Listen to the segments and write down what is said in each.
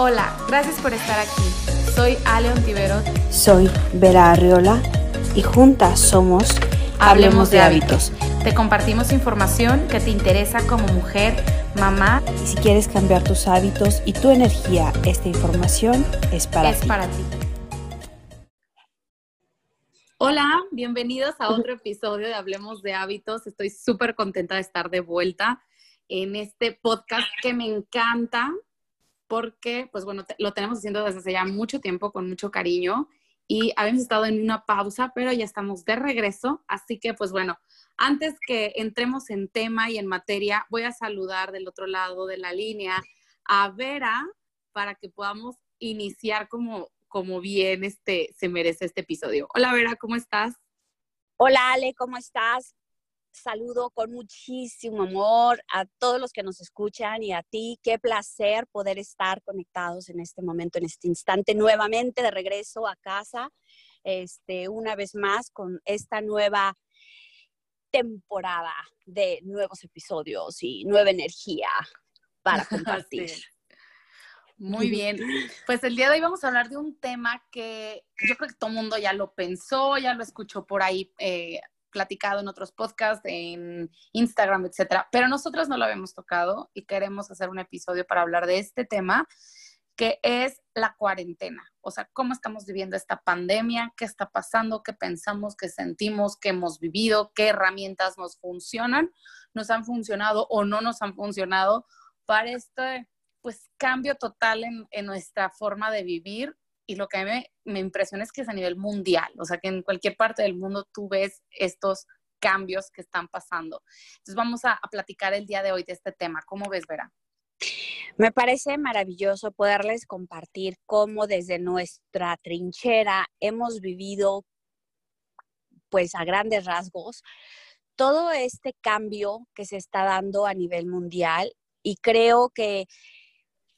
Hola, gracias por estar aquí. Soy Ale Ontiveros. Soy Vera Arriola y juntas somos Hablemos, de, hábitos. Te compartimos información que te interesa como mujer, mamá. Y si quieres cambiar tus hábitos y tu energía, esta información es para es ti. para ti. Hola, bienvenidos a otro episodio de Hablemos de Hábitos. Estoy súper contenta de estar de vuelta en este podcast que me encanta porque, pues bueno, lo tenemos haciendo desde hace ya mucho tiempo con mucho cariño y habíamos estado en una pausa, pero ya estamos de regreso. Así que, pues bueno, antes que entremos en tema y en materia, voy a saludar del otro lado de la línea a Vera para que podamos iniciar como, como bien este, se merece este episodio. Hola Vera, ¿cómo estás? Hola Ale, ¿cómo estás? Saludo con muchísimo amor a todos los que nos escuchan y a ti. Qué placer poder estar conectados en este momento, en este instante, nuevamente de regreso a casa, este, una vez más con esta nueva temporada de nuevos episodios y nueva energía para compartir. Muy bien. Pues el día de hoy vamos a hablar de un tema que yo creo que todo el mundo ya lo pensó, ya lo escuchó por ahí eh, platicado en otros podcasts, en Instagram, etcétera, pero nosotros no lo habíamos tocado y queremos hacer un episodio para hablar de este tema que es la cuarentena, o sea, cómo estamos viviendo esta pandemia, qué está pasando, qué pensamos, qué sentimos, qué hemos vivido, qué herramientas nos funcionan, nos han funcionado o no nos han funcionado para este pues cambio total en, en nuestra forma de vivir y lo que a mí me, impresiona es que es a nivel mundial, o sea que en cualquier parte del mundo tú ves estos cambios que están pasando. Entonces vamos a, platicar el día de hoy de este tema. ¿Cómo ves, Vera? Me parece maravilloso poderles compartir cómo desde nuestra trinchera hemos vivido, pues a grandes rasgos, todo este cambio que se está dando a nivel mundial y creo que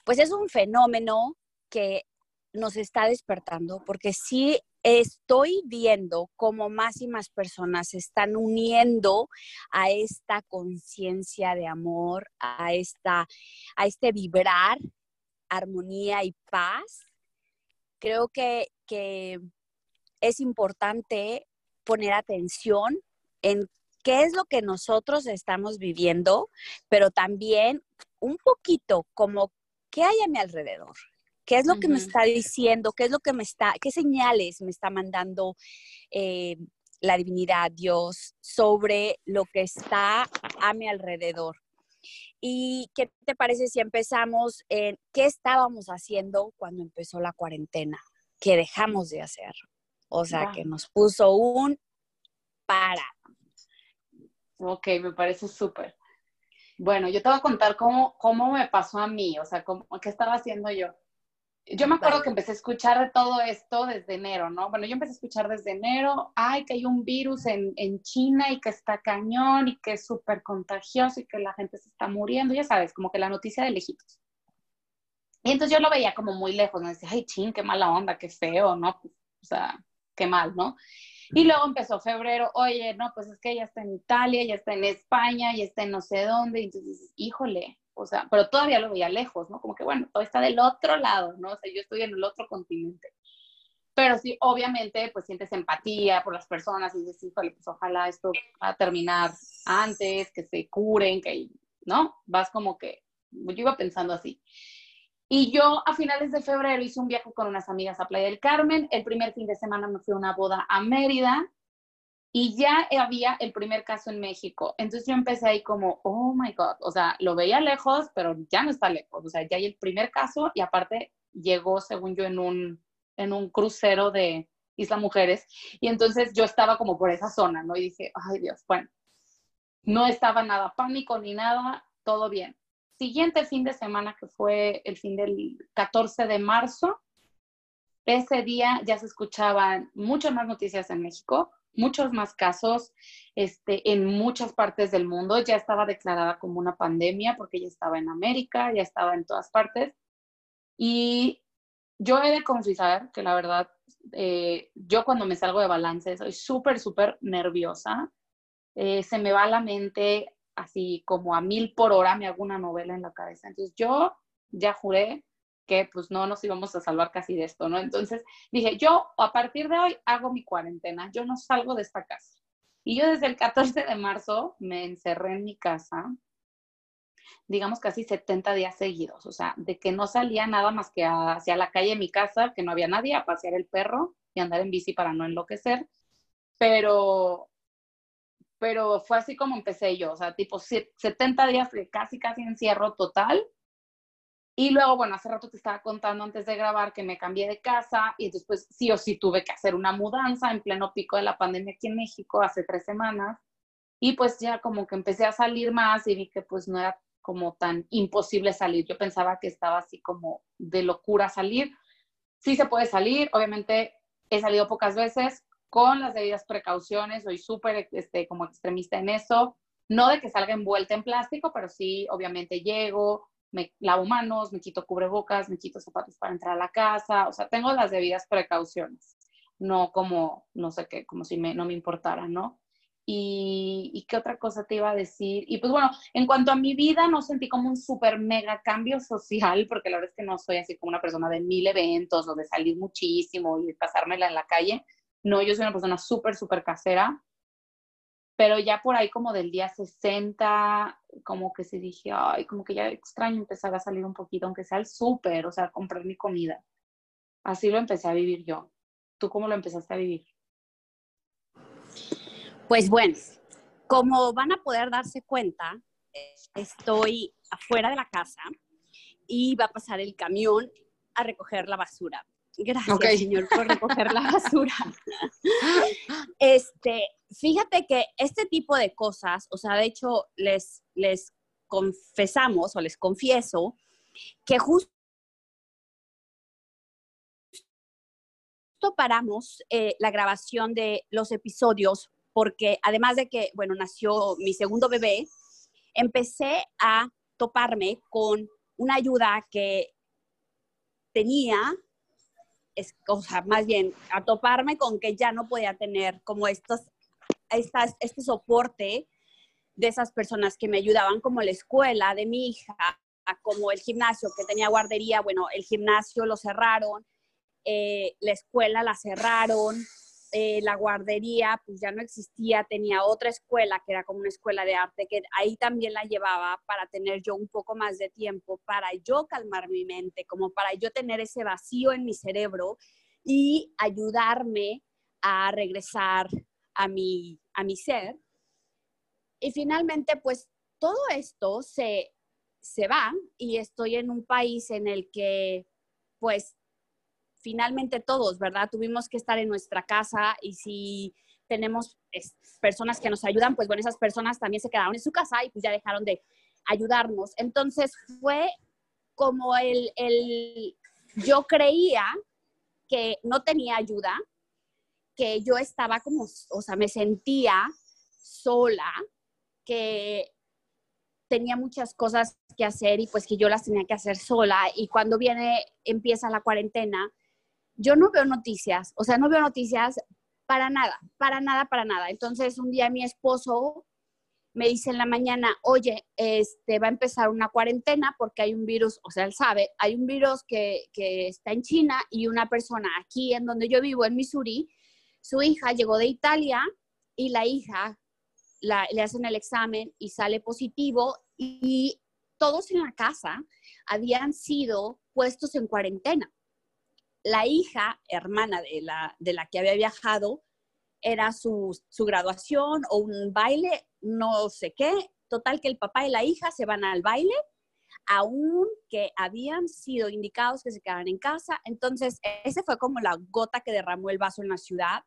pues es un fenómeno que nos está despertando, porque sí estoy viendo cómo más y más personas se están uniendo a esta conciencia de amor, a, esta, a este vibrar, armonía y paz. Creo que, que es importante poner atención en qué es lo que nosotros estamos viviendo, pero también un poquito como qué hay a mi alrededor, ¿Qué es lo que me está diciendo? ¿Qué es lo que me está, qué señales me está mandando eh, la divinidad, Dios, sobre lo que está a mi alrededor? ¿Y qué te parece si empezamos en qué estábamos haciendo cuando empezó la cuarentena? ¿Qué dejamos de hacer? O sea, que nos puso un para. Ok, me parece súper. Bueno, yo te voy a contar cómo, cómo me pasó a mí, o sea, cómo, qué estaba haciendo yo. Yo me acuerdo que empecé a escuchar todo esto desde enero, ¿no? Bueno, yo empecé a escuchar desde enero, ay, que hay un virus en, en China y que está cañón y que es súper contagioso y que la gente se está muriendo, ya sabes, como que la noticia de lejitos. Y entonces yo lo veía como muy lejos, ¿no? Decía, ay, ching, qué mala onda, qué feo, ¿no? O sea, qué mal, ¿no? Y luego empezó febrero, oye, no, pues es que ya está en Italia, ya está en España, ya está en no sé dónde, y entonces, híjole, o sea, pero todavía lo veía lejos, ¿no? Como que, bueno, todo está del otro lado, ¿no? O sea, yo estoy en el otro continente. Pero sí, obviamente, pues sientes empatía por las personas y dices, híjole, pues ojalá esto va a terminar antes, que se curen, que, ¿no? Vas como que, yo iba pensando así. Y yo a finales de febrero hice un viaje con unas amigas a Playa del Carmen. El primer fin de semana me fui a una boda a Mérida y ya había el primer caso en México. Entonces yo empecé ahí como, oh my God, o sea, lo veía lejos, pero ya no está lejos, o sea, ya hay el primer caso y aparte llegó, según yo, en un, en un crucero de Isla Mujeres. Y entonces yo estaba como por esa zona, ¿no? Y dije, ay Dios, bueno, no estaba nada pánico ni nada, todo bien. Siguiente fin de semana, que fue el fin del 14 de marzo, ese día ya se escuchaban muchas más noticias en México muchos más casos este, en muchas partes del mundo. Ya estaba declarada como una pandemia porque ya estaba en América, ya estaba en todas partes. Y yo he de confesar que la verdad, eh, yo cuando me salgo de balance soy súper, súper nerviosa. Eh, se me va la mente así como a mil por hora, me hago una novela en la cabeza. Entonces yo ya juré que pues no nos íbamos a salvar casi de esto, ¿no? Entonces dije, yo a partir de hoy hago mi cuarentena, yo no salgo de esta casa. Y yo desde el 14 de marzo me encerré en mi casa, digamos casi 70 días seguidos, o sea, de que no salía nada más que hacia la calle de mi casa, que no había nadie, a pasear el perro y andar en bici para no enloquecer, pero pero fue así como empecé yo, o sea, tipo 70 días de casi, casi encierro total. Y luego, bueno, hace rato te estaba contando antes de grabar que me cambié de casa y después sí o sí tuve que hacer una mudanza en pleno pico de la pandemia aquí en México hace tres semanas. Y pues ya como que empecé a salir más y vi que pues no era como tan imposible salir. Yo pensaba que estaba así como de locura salir. Sí se puede salir, obviamente he salido pocas veces, con las debidas precauciones, soy súper este, como extremista en eso, no de que salga envuelta en plástico, pero sí, obviamente llego, me lavo manos, me quito cubrebocas, me quito zapatos para entrar a la casa, o sea, tengo las debidas precauciones, no como, no sé qué, como si me, no me importara, ¿no? Y, y, qué otra cosa te iba a decir. Y pues bueno, en cuanto a mi vida, no sentí como un súper mega cambio social, porque la verdad es que no soy así como una persona de mil eventos o de salir muchísimo y pasármela en la calle. No, yo soy una persona súper, súper casera, pero ya por ahí como del día 60, como que se dije, ay, como que ya extraño empezar a salir un poquito, aunque sea el súper, o sea, comprar mi comida. Así lo empecé a vivir yo. ¿Tú cómo lo empezaste a vivir? Pues bueno, como van a poder darse cuenta, estoy afuera de la casa y va a pasar el camión a recoger la basura. Gracias, señor, por recoger la basura. Este, fíjate que este tipo de cosas, o sea, de hecho, les, les confesamos o les confieso que justo paramos eh, la grabación de los episodios porque además de que, bueno, nació mi segundo bebé, empecé a toparme con una ayuda que tenía o sea, más bien a toparme con que ya no podía tener como estos, estas, este soporte de esas personas que me ayudaban, como la escuela de mi hija, como el gimnasio que tenía guardería, bueno, el gimnasio lo cerraron, eh, la escuela la cerraron, eh, la guardería pues ya no existía, tenía otra escuela que era como una escuela de arte, que ahí también la llevaba para tener yo un poco más de tiempo, para yo calmar mi mente, como para yo tener ese vacío en mi cerebro y ayudarme a regresar a mi, a mi ser. Y finalmente, pues todo esto se, se va y estoy en un país en el que pues finalmente todos, ¿verdad? Tuvimos que estar en nuestra casa y si tenemos personas que nos ayudan, pues bueno, esas personas también se quedaron en su casa y pues ya dejaron de ayudarnos. Entonces fue como el, el yo creía que no tenía ayuda, que yo estaba como, o sea, me sentía sola, que tenía muchas cosas que hacer y pues que yo las tenía que hacer sola. Y cuando viene, empieza la cuarentena, yo no veo noticias, o sea, no veo noticias para nada, para nada, para nada. Entonces, un día mi esposo me dice en la mañana, oye, este, va a empezar una cuarentena porque hay un virus, o sea, él sabe, hay un virus que, que está en China y una persona aquí en donde yo vivo, en Missouri, su hija llegó de Italia y la hija le hacen el examen y sale positivo y todos en la casa habían sido puestos en cuarentena la hija, hermana de la, de la que había viajado, era su, graduación o un baile, no sé qué. Total que el papá y la hija se van al baile, aunque habían sido indicados que se quedaran en casa. Entonces, ese fue como la gota que derramó el vaso en la ciudad.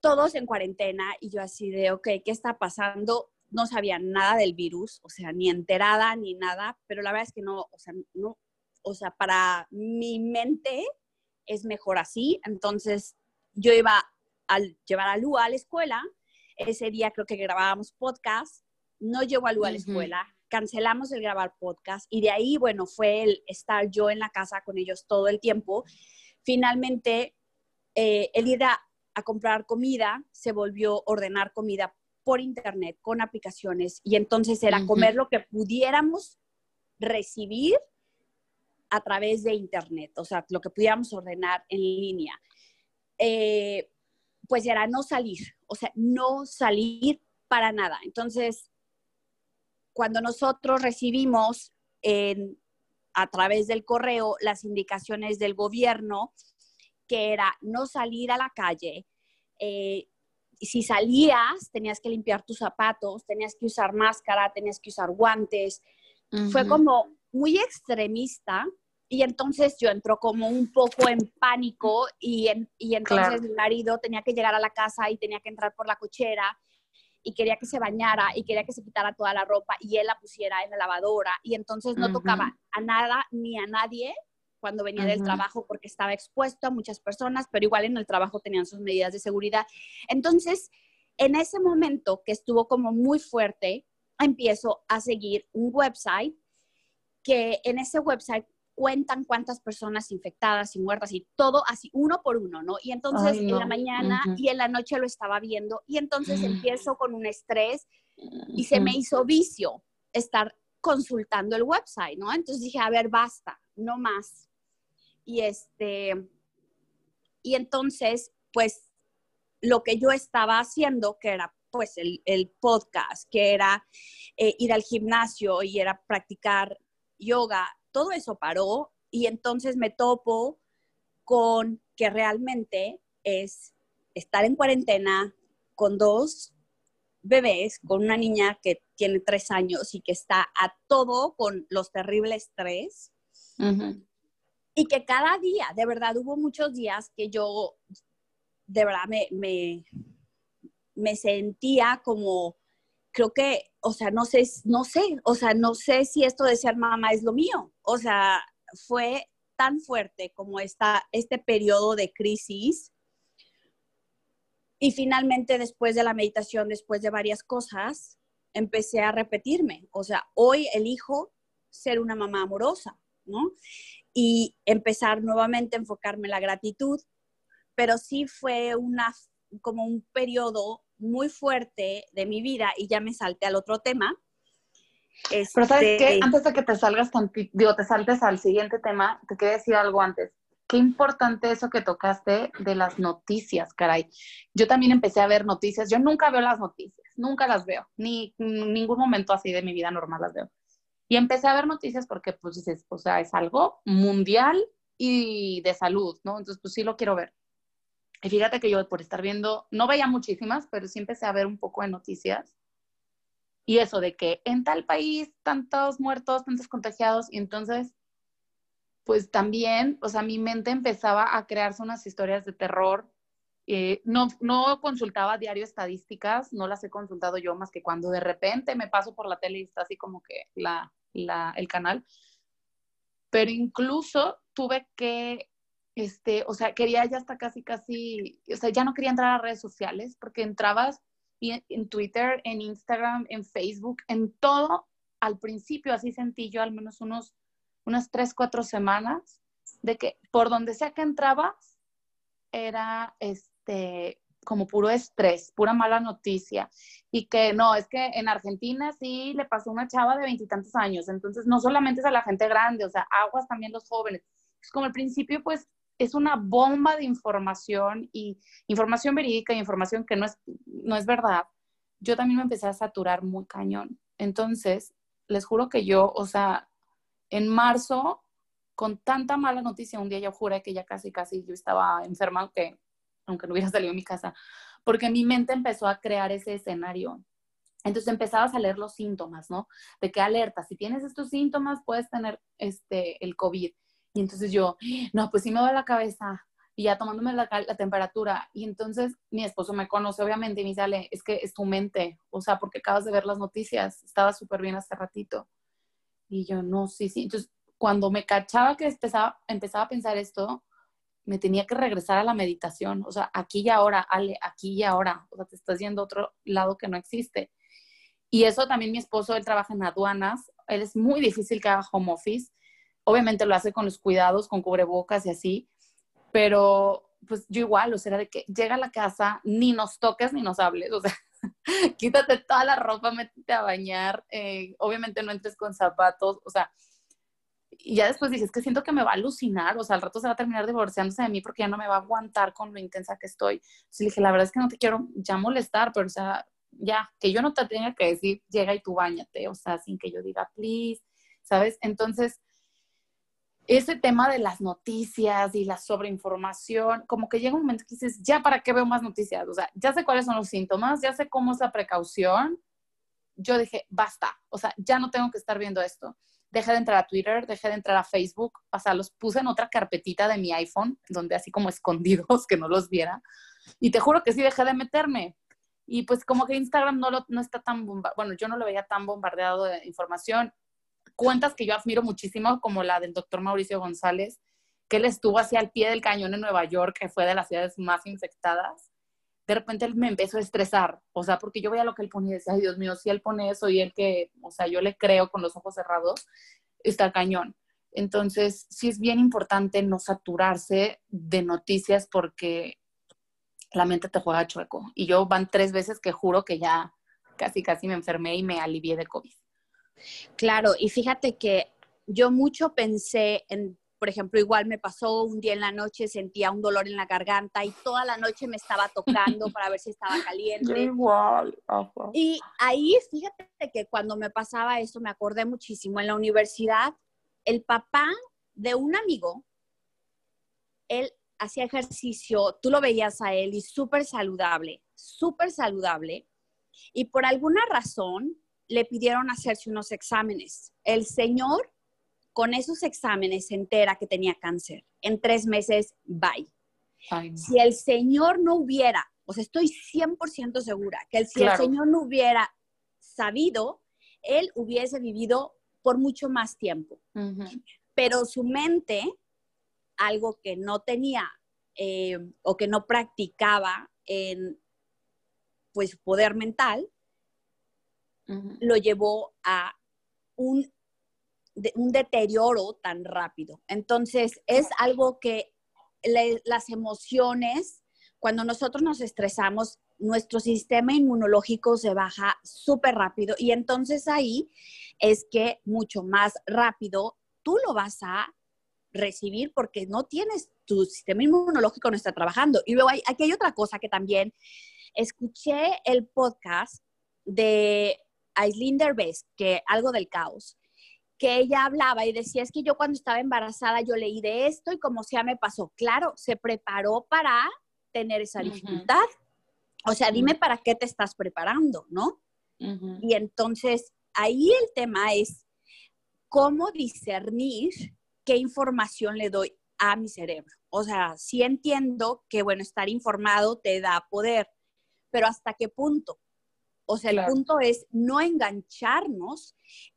Todos en cuarentena y yo así de, ok, ¿qué está pasando? No sabía nada del virus, o sea, ni enterada ni nada, pero la verdad es que no, o sea, no, o sea, para mi mente es mejor así. Entonces, yo iba a llevar a Lu a la escuela. Ese día creo que grabábamos podcast. No llevo a Lu a la escuela. Cancelamos el grabar podcast. Y de ahí, bueno, fue el estar yo en la casa con ellos todo el tiempo. Finalmente, eh, el ir a, comprar comida se volvió ordenar comida por internet con aplicaciones. Y entonces era comer lo que pudiéramos recibir a través de Internet, o sea, lo que pudiéramos ordenar en línea. Eh, pues era no salir, o sea, no salir para nada. Entonces, cuando nosotros recibimos a través del correo las indicaciones del gobierno, que era no salir a la calle, eh, si salías tenías que limpiar tus zapatos, tenías que usar máscara, tenías que usar guantes. Fue como muy extremista y entonces yo entró como un poco en pánico y, y entonces mi marido tenía que llegar a la casa y tenía que entrar por la cochera y quería que se bañara y quería que se quitara toda la ropa y él la pusiera en la lavadora y entonces no tocaba a nada ni a nadie cuando venía del trabajo porque estaba expuesto a muchas personas, pero igual en el trabajo tenían sus medidas de seguridad. Entonces, en ese momento que estuvo como muy fuerte, empiezo a seguir un website que en ese website cuentan cuántas personas infectadas y muertas y todo así uno por uno, ¿no? Y entonces en la mañana y en la noche lo estaba viendo y entonces empiezo con un estrés y se me hizo vicio estar consultando el website, ¿no? Entonces dije, a ver, basta, no más. Y este, y entonces, pues, lo que yo estaba haciendo, que era pues el, el podcast, que era eh, ir al gimnasio y era practicar yoga, todo eso paró y entonces me topo con que realmente es estar en cuarentena con dos bebés, con una niña que tiene tres años y que está a todo con los terribles tres. Y que cada día, de verdad, hubo muchos días que yo, de verdad, me, me, me sentía como creo que, o sea, no sé, no sé, o sea, no sé si esto de ser mamá es lo mío. O sea, fue tan fuerte como esta, este periodo de crisis. Y finalmente, después de la meditación, después de varias cosas, empecé a repetirme. O sea, hoy elijo ser una mamá amorosa, ¿no? Y empezar nuevamente a enfocarme en la gratitud. Pero sí fue una, como un periodo muy fuerte de mi vida y ya me salté al otro tema. Pero sabes qué, este, antes de que te salgas, digo, te saltes al siguiente tema, te quería decir algo antes. Qué importante eso que tocaste de las noticias, caray. Yo también empecé a ver noticias. Yo nunca veo las noticias, nunca las veo, ni ningún momento así de mi vida normal las veo. Y empecé a ver noticias porque, pues, dices, o sea, es algo mundial y de salud, ¿no? Entonces, pues sí lo quiero ver. Y fíjate que yo por estar viendo, no veía muchísimas, pero sí empecé a ver un poco de noticias. Y eso de que en tal país tantos muertos, tantos contagiados, y entonces, pues también, o sea, mi mente empezaba a crearse unas historias de terror. Eh, no, no consultaba diario estadísticas, no las he consultado yo más que cuando de repente me paso por la tele y está así como que la, la, el canal. Pero incluso tuve que este, o sea, quería ya hasta casi, casi, o sea, ya no quería entrar a redes sociales porque entrabas en, Twitter, en Instagram, en Facebook, en todo, al principio así sentí yo al menos unos, unas tres, cuatro semanas, de que por donde sea que entrabas, era este, como puro estrés, pura mala noticia. Y que no, es que en Argentina sí le pasó una chava de veintitantos años, entonces no solamente es a la gente grande, o sea, aguas también los jóvenes. Es como al principio, pues es una bomba de información y información verídica y información que no es, no es verdad, yo también me empecé a saturar muy cañón. Entonces, les juro que yo, o sea, en marzo, con tanta mala noticia, un día yo juré que ya casi, casi yo estaba enferma, aunque, aunque no hubiera salido de mi casa, porque mi mente empezó a crear ese escenario. Entonces empezabas a leer los síntomas, ¿no? De qué alerta, si tienes estos síntomas, puedes tener este, el COVID. Y entonces yo, no, pues sí me duele la cabeza. Y ya tomándome la, temperatura. Y entonces mi esposo me conoce, obviamente, y me dice, es que es tu mente. O sea, porque acabas de ver las noticias. Estaba súper bien hace ratito. Y yo, no, sí, sí. Entonces, cuando me cachaba que empezaba, empezaba a pensar esto, me tenía que regresar a la meditación. O sea, aquí y ahora, Ale, aquí y ahora. O sea, te estás yendo a otro lado que no existe. Y eso también mi esposo, él trabaja en aduanas. Él es muy difícil que haga home office obviamente lo hace con los cuidados, con cubrebocas y así, pero pues yo igual, o sea, de que llega a la casa, ni nos toques ni nos hables, o sea, quítate toda la ropa, métete a bañar, eh, obviamente no entres con zapatos, o sea, Y ya después dices, que siento que me va a alucinar, o sea, al rato se va a terminar divorciándose de mí porque ya no me va a aguantar con lo intensa que estoy. Entonces dije, la verdad es que no te quiero ya molestar, pero o sea, ya, que yo no te tenga que decir, llega y tú bañate, o sea, sin que yo diga, please, ¿sabes? Entonces, ese tema de las noticias y la sobreinformación, como que llega un momento que dices, ya, ¿para qué veo más noticias? O sea, ya sé cuáles son los síntomas, ya sé cómo es la precaución. Yo dije, basta, o sea, ya no tengo que estar viendo esto. Dejé de entrar a Twitter, dejé de entrar a Facebook, o sea, los puse en otra carpetita de mi iPhone, donde así como escondidos, que no los viera. Y te juro que sí dejé de meterme. Y pues como que Instagram no, lo, no está tan, bueno, yo no lo veía tan bombardeado de información cuentas que yo admiro muchísimo, como la del doctor Mauricio González, que él estuvo hacia el pie del cañón en Nueva York, que fue de las ciudades más infectadas. De repente él me empezó a estresar, o sea, porque yo veía lo que él ponía y decía, Dios mío, si él pone eso y él que, o sea, yo le creo con los ojos cerrados, está cañón. Entonces, sí es bien importante no saturarse de noticias porque la mente te juega chueco. Y yo van tres veces que juro que ya casi, casi me enfermé y me alivié de COVID. Claro, y fíjate que yo mucho pensé en, por ejemplo, igual me pasó un día en la noche, sentía un dolor en la garganta y toda la noche me estaba tocando para ver si estaba caliente. igual. Y ahí, fíjate que cuando me pasaba eso, me acordé muchísimo. En la universidad, el papá de un amigo, él hacía ejercicio, tú lo veías a él y súper saludable, súper saludable. Y por alguna razón, le pidieron hacerse unos exámenes. El señor con esos exámenes se entera que tenía cáncer. En tres meses, bye. Si el señor no hubiera, o sea, estoy 100% segura que si el señor no hubiera sabido, él hubiese vivido por mucho más tiempo. Pero su mente, algo que no tenía eh, o que no practicaba en pues poder mental, lo llevó a un, un, deterioro tan rápido. Entonces, es algo que las emociones, cuando nosotros nos estresamos, nuestro sistema inmunológico se baja súper rápido y entonces ahí es que mucho más rápido tú lo vas a recibir porque no tienes tu sistema inmunológico no está trabajando. Y luego hay, aquí hay otra cosa que también escuché el podcast de Aislinn Derbez, que algo del caos, que ella hablaba y decía, es que yo cuando estaba embarazada yo leí de esto y como sea me pasó. Claro, se preparó para tener esa dificultad. O sea, dime para qué te estás preparando, ¿no? Y entonces ahí el tema es cómo discernir qué información le doy a mi cerebro. O sea, sí entiendo que, bueno, estar informado te da poder, pero ¿hasta qué punto? O sea, el punto es no engancharnos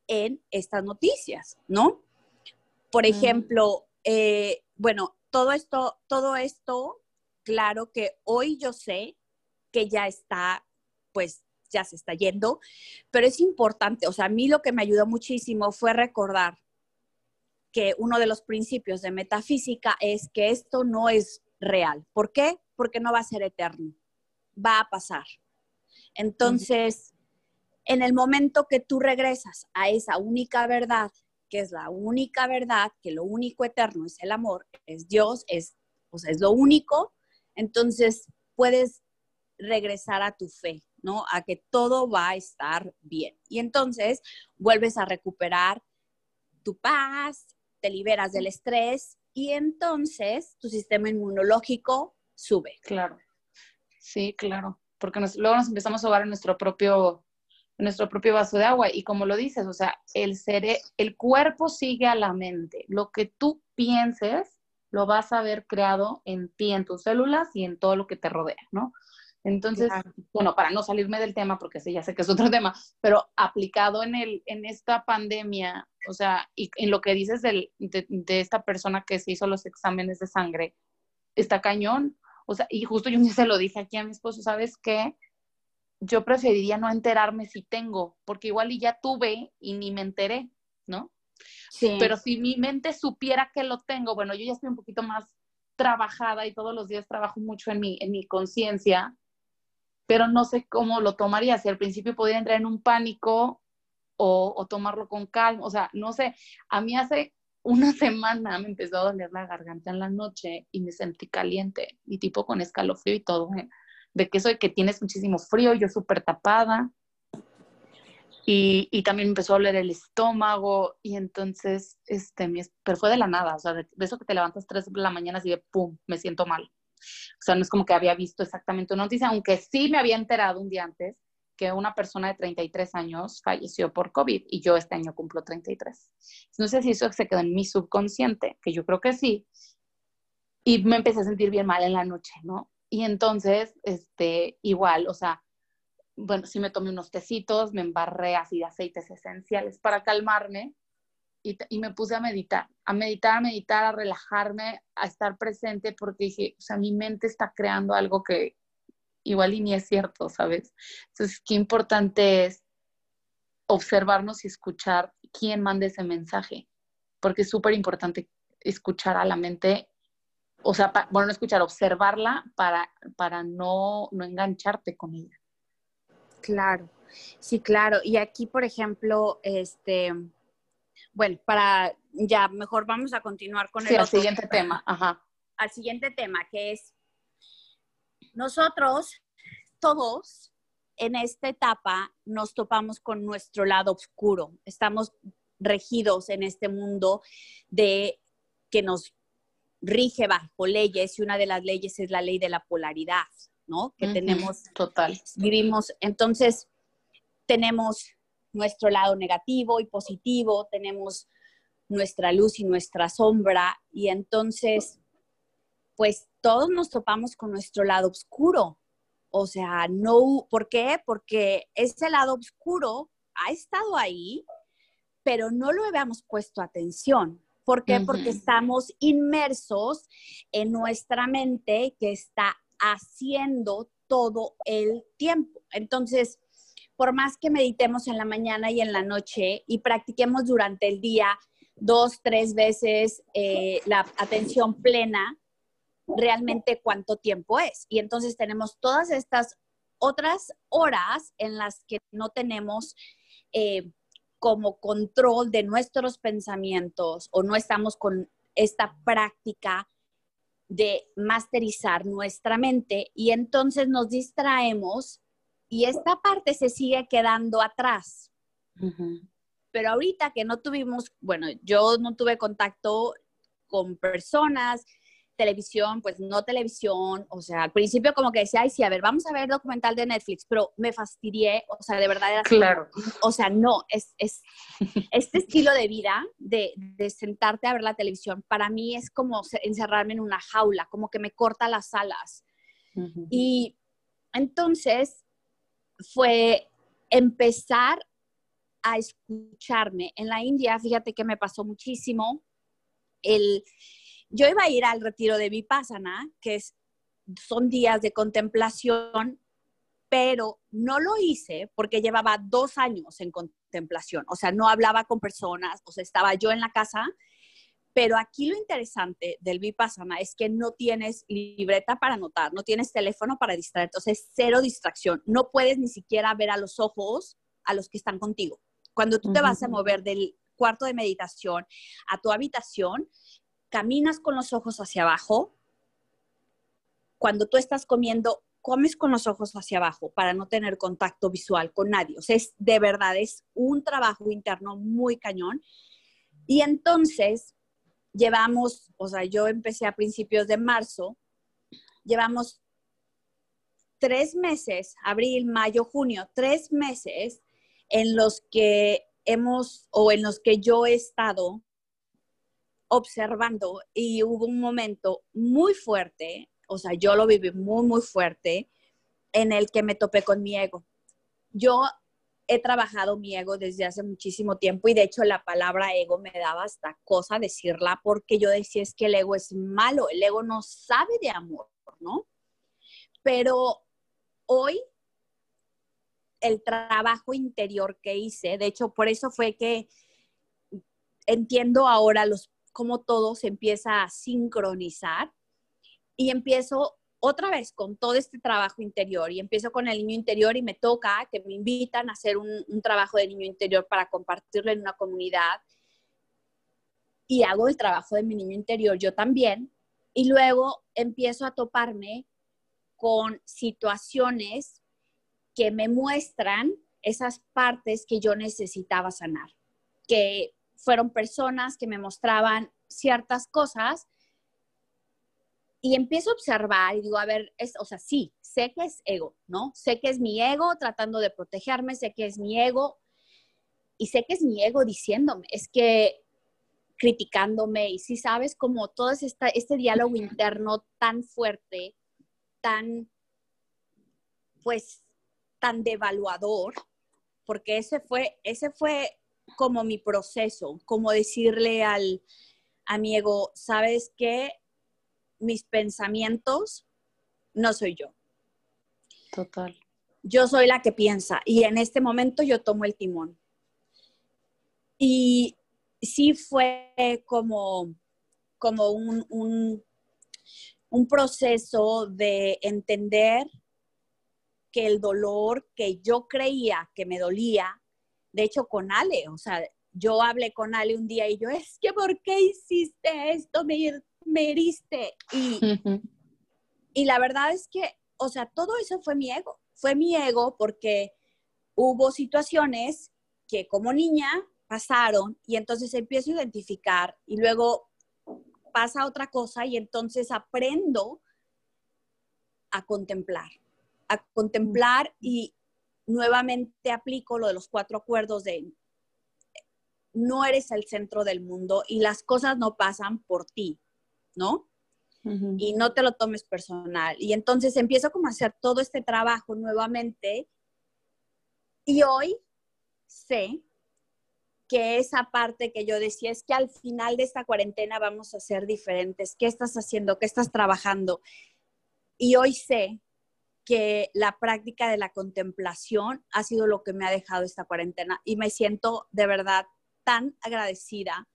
en estas noticias, ¿no? Por ejemplo, eh, bueno, todo esto, todo esto, claro que hoy yo sé que ya está, pues ya se está yendo, pero es importante, o sea, a mí lo que me ayudó muchísimo fue recordar que uno de los principios de metafísica es que esto no es real. ¿Por qué? Porque no va a ser eterno, va a pasar. Entonces, en el momento que tú regresas a esa única verdad, que es la única verdad, que lo único eterno es el amor, es Dios, es, o sea, es lo único, entonces puedes regresar a tu fe, ¿no? A que todo va a estar bien. Y entonces vuelves a recuperar tu paz, te liberas del estrés y entonces tu sistema inmunológico sube. Claro. Sí, claro porque luego nos empezamos a ahogar en nuestro propio, nuestro propio vaso de agua. Y como lo dices, o sea, el, cere el cuerpo sigue a la mente. Lo que tú pienses, lo vas a ver creado en ti, en tus células y en todo lo que te rodea, ¿no? Entonces, bueno, para no salirme del tema, porque sí, ya sé que es otro tema, pero aplicado en, el, en esta pandemia, o sea, y en lo que dices de, de, esta persona que se hizo los exámenes de sangre, está cañón, o sea, y justo yo se lo dije aquí a mi esposo, ¿sabes qué? Yo preferiría no enterarme si tengo, porque igual y ya tuve y ni me enteré, ¿no? Sí. Pero si mi mente supiera que lo tengo, bueno, yo ya estoy un poquito más trabajada y todos los días trabajo mucho en mi, en mi conciencia, pero no sé cómo lo tomaría. Si al principio podría entrar en un pánico o, o, tomarlo con calma, o sea, no sé, a mí hace una semana me empezó a doler la garganta en la noche y me sentí caliente y tipo con escalofrío y todo, ¿eh? de que soy que tienes muchísimo frío, yo súper tapada. Y, y, también empezó a doler el estómago y entonces, este, pero fue de la nada, o sea, de, eso que te levantas tres de la mañana y de pum, me siento mal. O sea, no es como que había visto exactamente una noticia, aunque sí me había enterado un día antes que una persona de 33 años falleció por COVID y yo este año cumplo 33. No sé si eso se quedó en mi subconsciente, que yo creo que sí. Y me empecé a sentir bien mal en la noche, ¿no? Y entonces, este, igual, o sea, bueno, sí me tomé unos tecitos, me embarré así de aceites esenciales para calmarme y, y, me puse a meditar, a meditar, a meditar, a relajarme, a estar presente porque dije, o sea, mi mente está creando algo que, igual y ni es cierto, ¿sabes? Entonces, qué importante es observarnos y escuchar quién manda ese mensaje, porque es súper importante escuchar a la mente, o sea, bueno, no escuchar, observarla para, para no, no engancharte con ella. Claro, sí, claro. Y aquí, por ejemplo, este, bueno, para ya mejor vamos a continuar con el siguiente tema. Ajá. Al siguiente tema, que es nosotros, todos, en esta etapa nos topamos con nuestro lado oscuro. Estamos regidos en este mundo de que nos rige bajo leyes y una de las leyes es la ley de la polaridad, ¿no? Que tenemos total. Vivimos, entonces tenemos nuestro lado negativo y positivo, tenemos nuestra luz y nuestra sombra y entonces pues todos nos topamos con nuestro lado oscuro. O sea, no, ¿por qué? Porque ese lado oscuro ha estado ahí, pero no lo habíamos puesto atención. ¿Por qué? Porque estamos inmersos en nuestra mente que está haciendo todo el tiempo. Entonces, por más que meditemos en la mañana y en la noche y practiquemos durante el día dos, tres veces eh, la atención plena, realmente cuánto tiempo es. Y entonces tenemos todas estas otras horas en las que no tenemos eh, como control de nuestros pensamientos o no estamos con esta práctica de masterizar nuestra mente y entonces nos distraemos y esta parte se sigue quedando atrás. Pero ahorita que no tuvimos, bueno, yo no tuve contacto con personas, televisión, pues no televisión, o sea, al principio como que decía, ay, sí, a ver, vamos a ver documental de Netflix, pero me fastidié, o sea, de verdad era Claro. o sea, no, es, es este estilo de vida, de, de, sentarte a ver la televisión, para mí es como encerrarme en una jaula, como que me corta las alas. Y entonces fue empezar a escucharme. En la India, fíjate que me pasó muchísimo el yo iba a ir al retiro de Vipassana, que es, son días de contemplación, pero no lo hice porque llevaba dos años en contemplación, o sea, no hablaba con personas, o sea, estaba yo en la casa, pero aquí lo interesante del Vipassana es que no tienes libreta para anotar, no tienes teléfono para distraer, entonces cero distracción, no puedes ni siquiera ver a los ojos a los que están contigo. Cuando tú te vas a mover del cuarto de meditación a tu habitación, caminas con los ojos hacia abajo. Cuando tú estás comiendo, comes con los ojos hacia abajo para no tener contacto visual con nadie. O sea, es de verdad, es un trabajo interno muy cañón. Y entonces llevamos, o sea, yo empecé a principios de marzo, llevamos tres meses, abril, mayo, junio, tres meses en los que hemos o en los que yo he estado observando y hubo un momento muy fuerte, o sea, yo lo viví muy, muy fuerte, en el que me topé con mi ego. Yo he trabajado mi ego desde hace muchísimo tiempo y de hecho la palabra ego me daba hasta cosa decirla porque yo decía es que el ego es malo, el ego no sabe de amor, ¿no? Pero hoy el trabajo interior que hice, de hecho por eso fue que entiendo ahora los cómo todo se empieza a sincronizar y empiezo otra vez con todo este trabajo interior y empiezo con el niño interior y me toca que me invitan a hacer un, trabajo de niño interior para compartirlo en una comunidad. y hago el trabajo de mi niño interior yo también. Y luego empiezo a toparme con situaciones que me muestran esas partes que yo necesitaba sanar, que fueron personas que me mostraban ciertas cosas y empiezo a observar y digo, a ver, es, o sea, sí, sé que es ego, ¿no? Sé que es mi ego tratando de protegerme, sé que es mi ego y sé que es mi ego diciéndome, es que criticándome y si sabes como todo esta, este diálogo interno tan fuerte, tan, pues, tan devaluador, porque ese fue, ese fue como mi proceso, como decirle al, a mi ego, ¿sabes qué? Mis pensamientos no soy yo. Total. Yo soy la que piensa y en este momento yo tomo el timón. Y sí fue como, como un, un, un proceso de entender que el dolor que yo creía que me dolía, de hecho con Ale, o sea, yo hablé con Ale un día y yo, es que ¿por qué hiciste esto? Me, me heriste. Y, y la verdad es que, o sea, todo eso fue mi ego. Fue mi ego porque hubo situaciones que como niña pasaron y entonces empiezo a identificar y luego pasa otra cosa y entonces aprendo a contemplar, a contemplar y nuevamente aplico lo de los cuatro acuerdos de no eres el centro del mundo y las cosas no pasan por ti, ¿no? Y no te lo tomes personal. Y entonces empiezo como a hacer todo este trabajo nuevamente y hoy sé que esa parte que yo decía es que al final de esta cuarentena vamos a ser diferentes. ¿Qué estás haciendo? ¿Qué estás trabajando? Y hoy sé que la práctica de la contemplación ha sido lo que me ha dejado esta cuarentena y me siento de verdad tan agradecida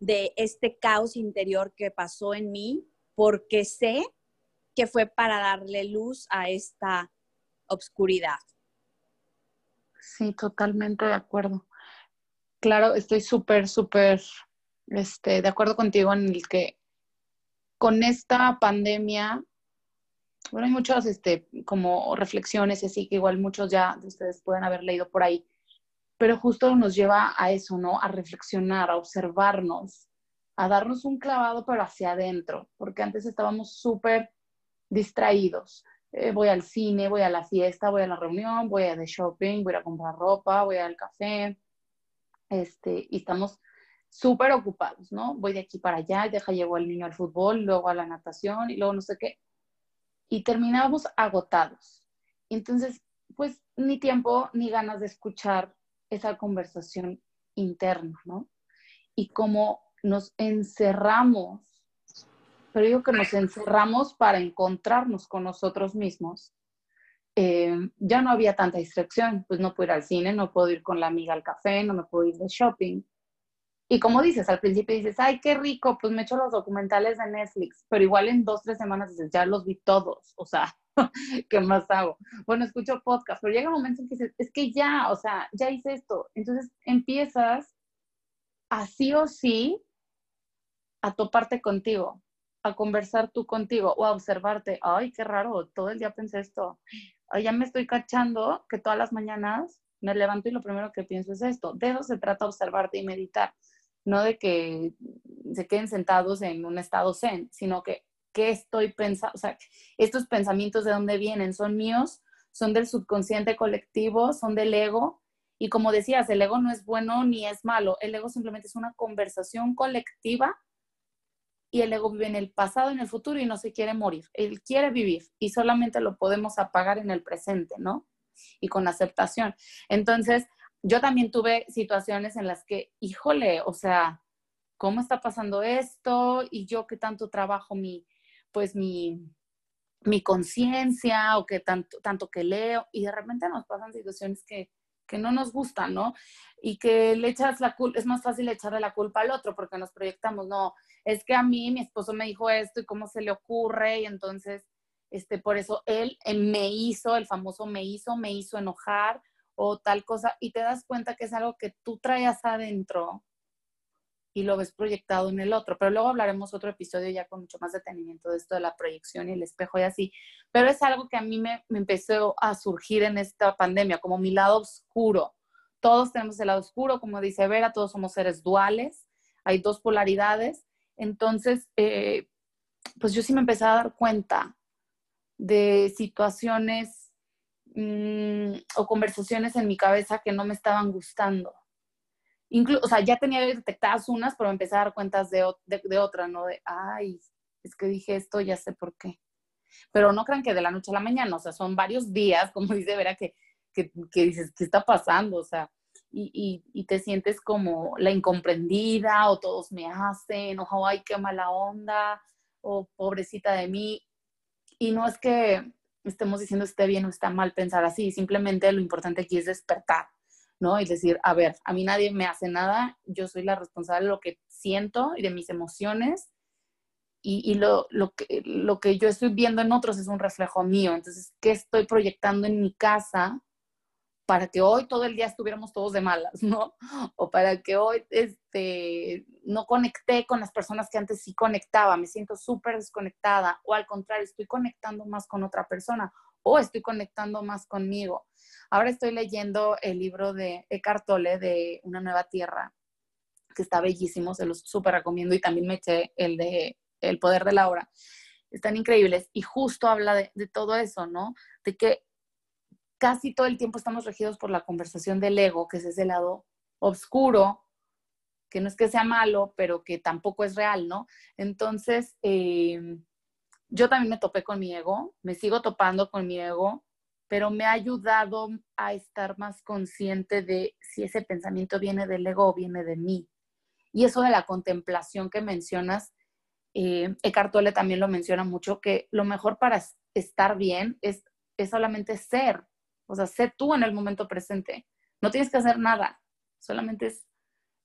de este caos interior que pasó en mí porque sé que fue para darle luz a esta obscuridad. Sí, totalmente de acuerdo. Claro, estoy súper, súper este, de acuerdo contigo en el que con esta pandemia bueno, hay muchas este, como reflexiones así que igual muchos ya de ustedes pueden haber leído por ahí, pero justo nos lleva a eso, ¿no? A reflexionar, a observarnos, a darnos un clavado pero hacia adentro, porque antes estábamos súper distraídos. Eh, voy al cine, voy a la fiesta, voy a la reunión, voy a de shopping, voy a comprar ropa, voy al café, este, y estamos súper ocupados, ¿no? Voy de aquí para allá, deja llevo al niño al fútbol, luego a la natación y luego no sé qué y terminábamos agotados. Entonces, pues ni tiempo ni ganas de escuchar esa conversación interna, ¿no? Y como nos encerramos, pero digo que nos encerramos para encontrarnos con nosotros mismos, eh, ya no había tanta distracción, pues no puedo ir al cine, no puedo ir con la amiga al café, no me puedo ir de shopping, y como dices, al principio dices, ay, qué rico, pues me echo los documentales de Netflix, pero igual en dos, tres semanas dices, ya los vi todos, o sea, ¿qué más hago? Bueno, escucho podcast, pero llega un momento en que dices, es que ya, o sea, ya hice esto. Entonces empiezas así o sí a toparte contigo, a conversar tú contigo o a observarte, ay, qué raro, todo el día pensé esto, ay, ya me estoy cachando que todas las mañanas me levanto y lo primero que pienso es esto. De eso se trata observarte y meditar no de que se queden sentados en un estado zen, sino que qué estoy pensando, o sea, estos pensamientos de dónde vienen, son míos, son del subconsciente colectivo, son del ego. Y como decías, el ego no es bueno ni es malo, el ego simplemente es una conversación colectiva y el ego vive en el pasado, en el futuro y no se quiere morir, él quiere vivir y solamente lo podemos apagar en el presente, ¿no? Y con aceptación. Entonces, yo también tuve situaciones en las que, híjole, o sea, ¿cómo está pasando esto? Y yo que tanto trabajo mi, pues mi, mi conciencia o que tanto, tanto que leo y de repente nos pasan situaciones que, que no nos gustan, ¿no? Y que le echas la culpa, es más fácil echarle la culpa al otro porque nos proyectamos, no, es que a mí mi esposo me dijo esto y cómo se le ocurre y entonces, este, por eso él eh, me hizo, el famoso me hizo, me hizo enojar o tal cosa y te das cuenta que es algo que tú traías adentro y lo ves proyectado en el otro. Pero luego hablaremos otro episodio ya con mucho más detenimiento de esto de la proyección y el espejo y así. Pero es algo que a mí me, me empezó a surgir en esta pandemia, como mi lado oscuro. Todos tenemos el lado oscuro, como dice Vera, todos somos seres duales, hay dos polaridades. Entonces, eh, pues yo sí me empecé a dar cuenta de situaciones mm, o conversaciones en mi cabeza que no me estaban gustando o sea, ya tenía detectadas unas, pero empecé a dar cuentas de, de, otra, ¿no? De, ay, es que dije esto, ya sé por qué. Pero no crean que de la noche a la mañana, o sea, son varios días, como dice Vera, que, que, dices, ¿qué está pasando? O sea, y, y, te sientes como la incomprendida, o todos me hacen, o ay, qué mala onda, o pobrecita de mí. Y no es que estemos diciendo esté bien o está mal pensar así, simplemente lo importante aquí es despertar ¿no? Y decir, a ver, a mí nadie me hace nada, yo soy la responsable de lo que siento y de mis emociones, y, lo, lo, que, lo que yo estoy viendo en otros es un reflejo mío. Entonces, ¿qué estoy proyectando en mi casa para que hoy todo el día estuviéramos todos de malas, ¿no? O para que hoy este, no conecté con las personas que antes sí conectaba, me siento súper desconectada, o al contrario, estoy conectando más con otra persona, o estoy conectando más conmigo. Ahora estoy leyendo el libro de Eckhart Tolle de Una nueva tierra, que está bellísimo, se los súper recomiendo y también me eché el de El poder de la hora. Están increíbles y justo habla de, todo eso, ¿no? De que casi todo el tiempo estamos regidos por la conversación del ego, que es ese lado oscuro, que no es que sea malo, pero que tampoco es real, ¿no? Entonces, eh, yo también me topé con mi ego, me sigo topando con mi ego, pero me ha ayudado a estar más consciente de si ese pensamiento viene del ego o viene de mí. Y eso de la contemplación que mencionas, eh, Eckhart Tolle también lo menciona mucho, que lo mejor para estar bien es, es solamente ser, o sea, sé tú en el momento presente. No tienes que hacer nada, solamente es,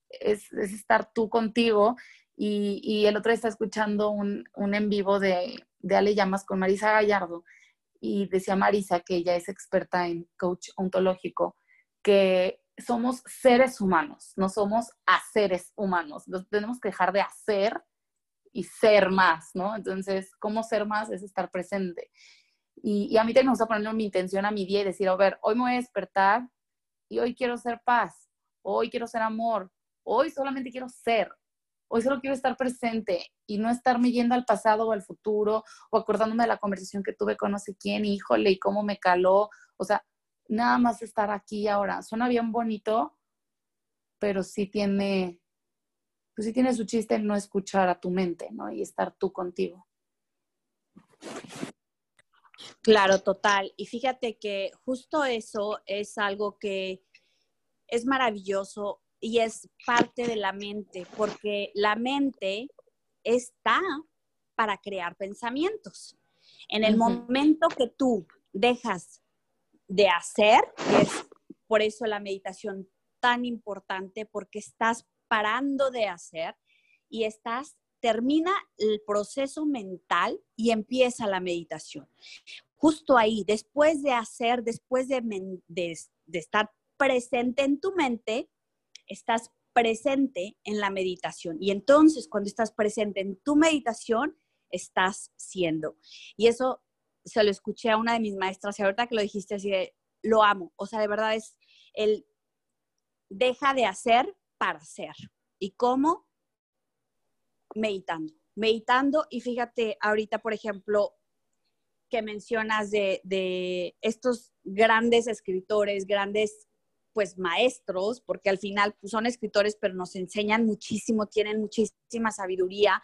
es, estar tú contigo. Y, y, el otro día está escuchando un, un en vivo de, de Ale Llamas con Marisa Gallardo y decía Marisa, que ella es experta en coach ontológico, que somos seres humanos, no somos seres humanos. tenemos que dejar de hacer y ser más, ¿no? Entonces, ¿cómo ser más? Es estar presente. Y, a mí también me gusta ponerle mi intención a mi día y decir, a ver, hoy me voy a despertar y hoy quiero ser paz, hoy quiero ser amor, hoy solamente quiero ser, Hoy solo quiero estar presente y no estarme yendo al pasado o al futuro o acordándome de la conversación que tuve con no sé quién, híjole, y cómo me caló. O sea, nada más estar aquí ahora. Suena bien bonito, pero sí tiene, pues sí tiene su chiste en no escuchar a tu mente, ¿no? Y estar tú contigo. Claro, total. Y fíjate que justo eso es algo que es maravilloso y es parte de la mente, porque la mente está para crear pensamientos. En el momento que tú dejas de hacer, es por eso la meditación tan importante, porque estás parando de hacer y estás, termina el proceso mental y empieza la meditación. Justo ahí, después de hacer, después de, estar presente en tu mente, estás presente en la meditación. Y entonces, cuando estás presente en tu meditación, estás siendo. Y eso se lo escuché a una de mis maestras y ahorita que lo dijiste así de, lo amo. O sea, de verdad es el deja de hacer para ser. ¿Y cómo? Meditando. Meditando y fíjate, ahorita, por ejemplo, que mencionas de, estos grandes escritores, grandes pues maestros, porque al final pues, son escritores, pero nos enseñan muchísimo, tienen muchísima sabiduría.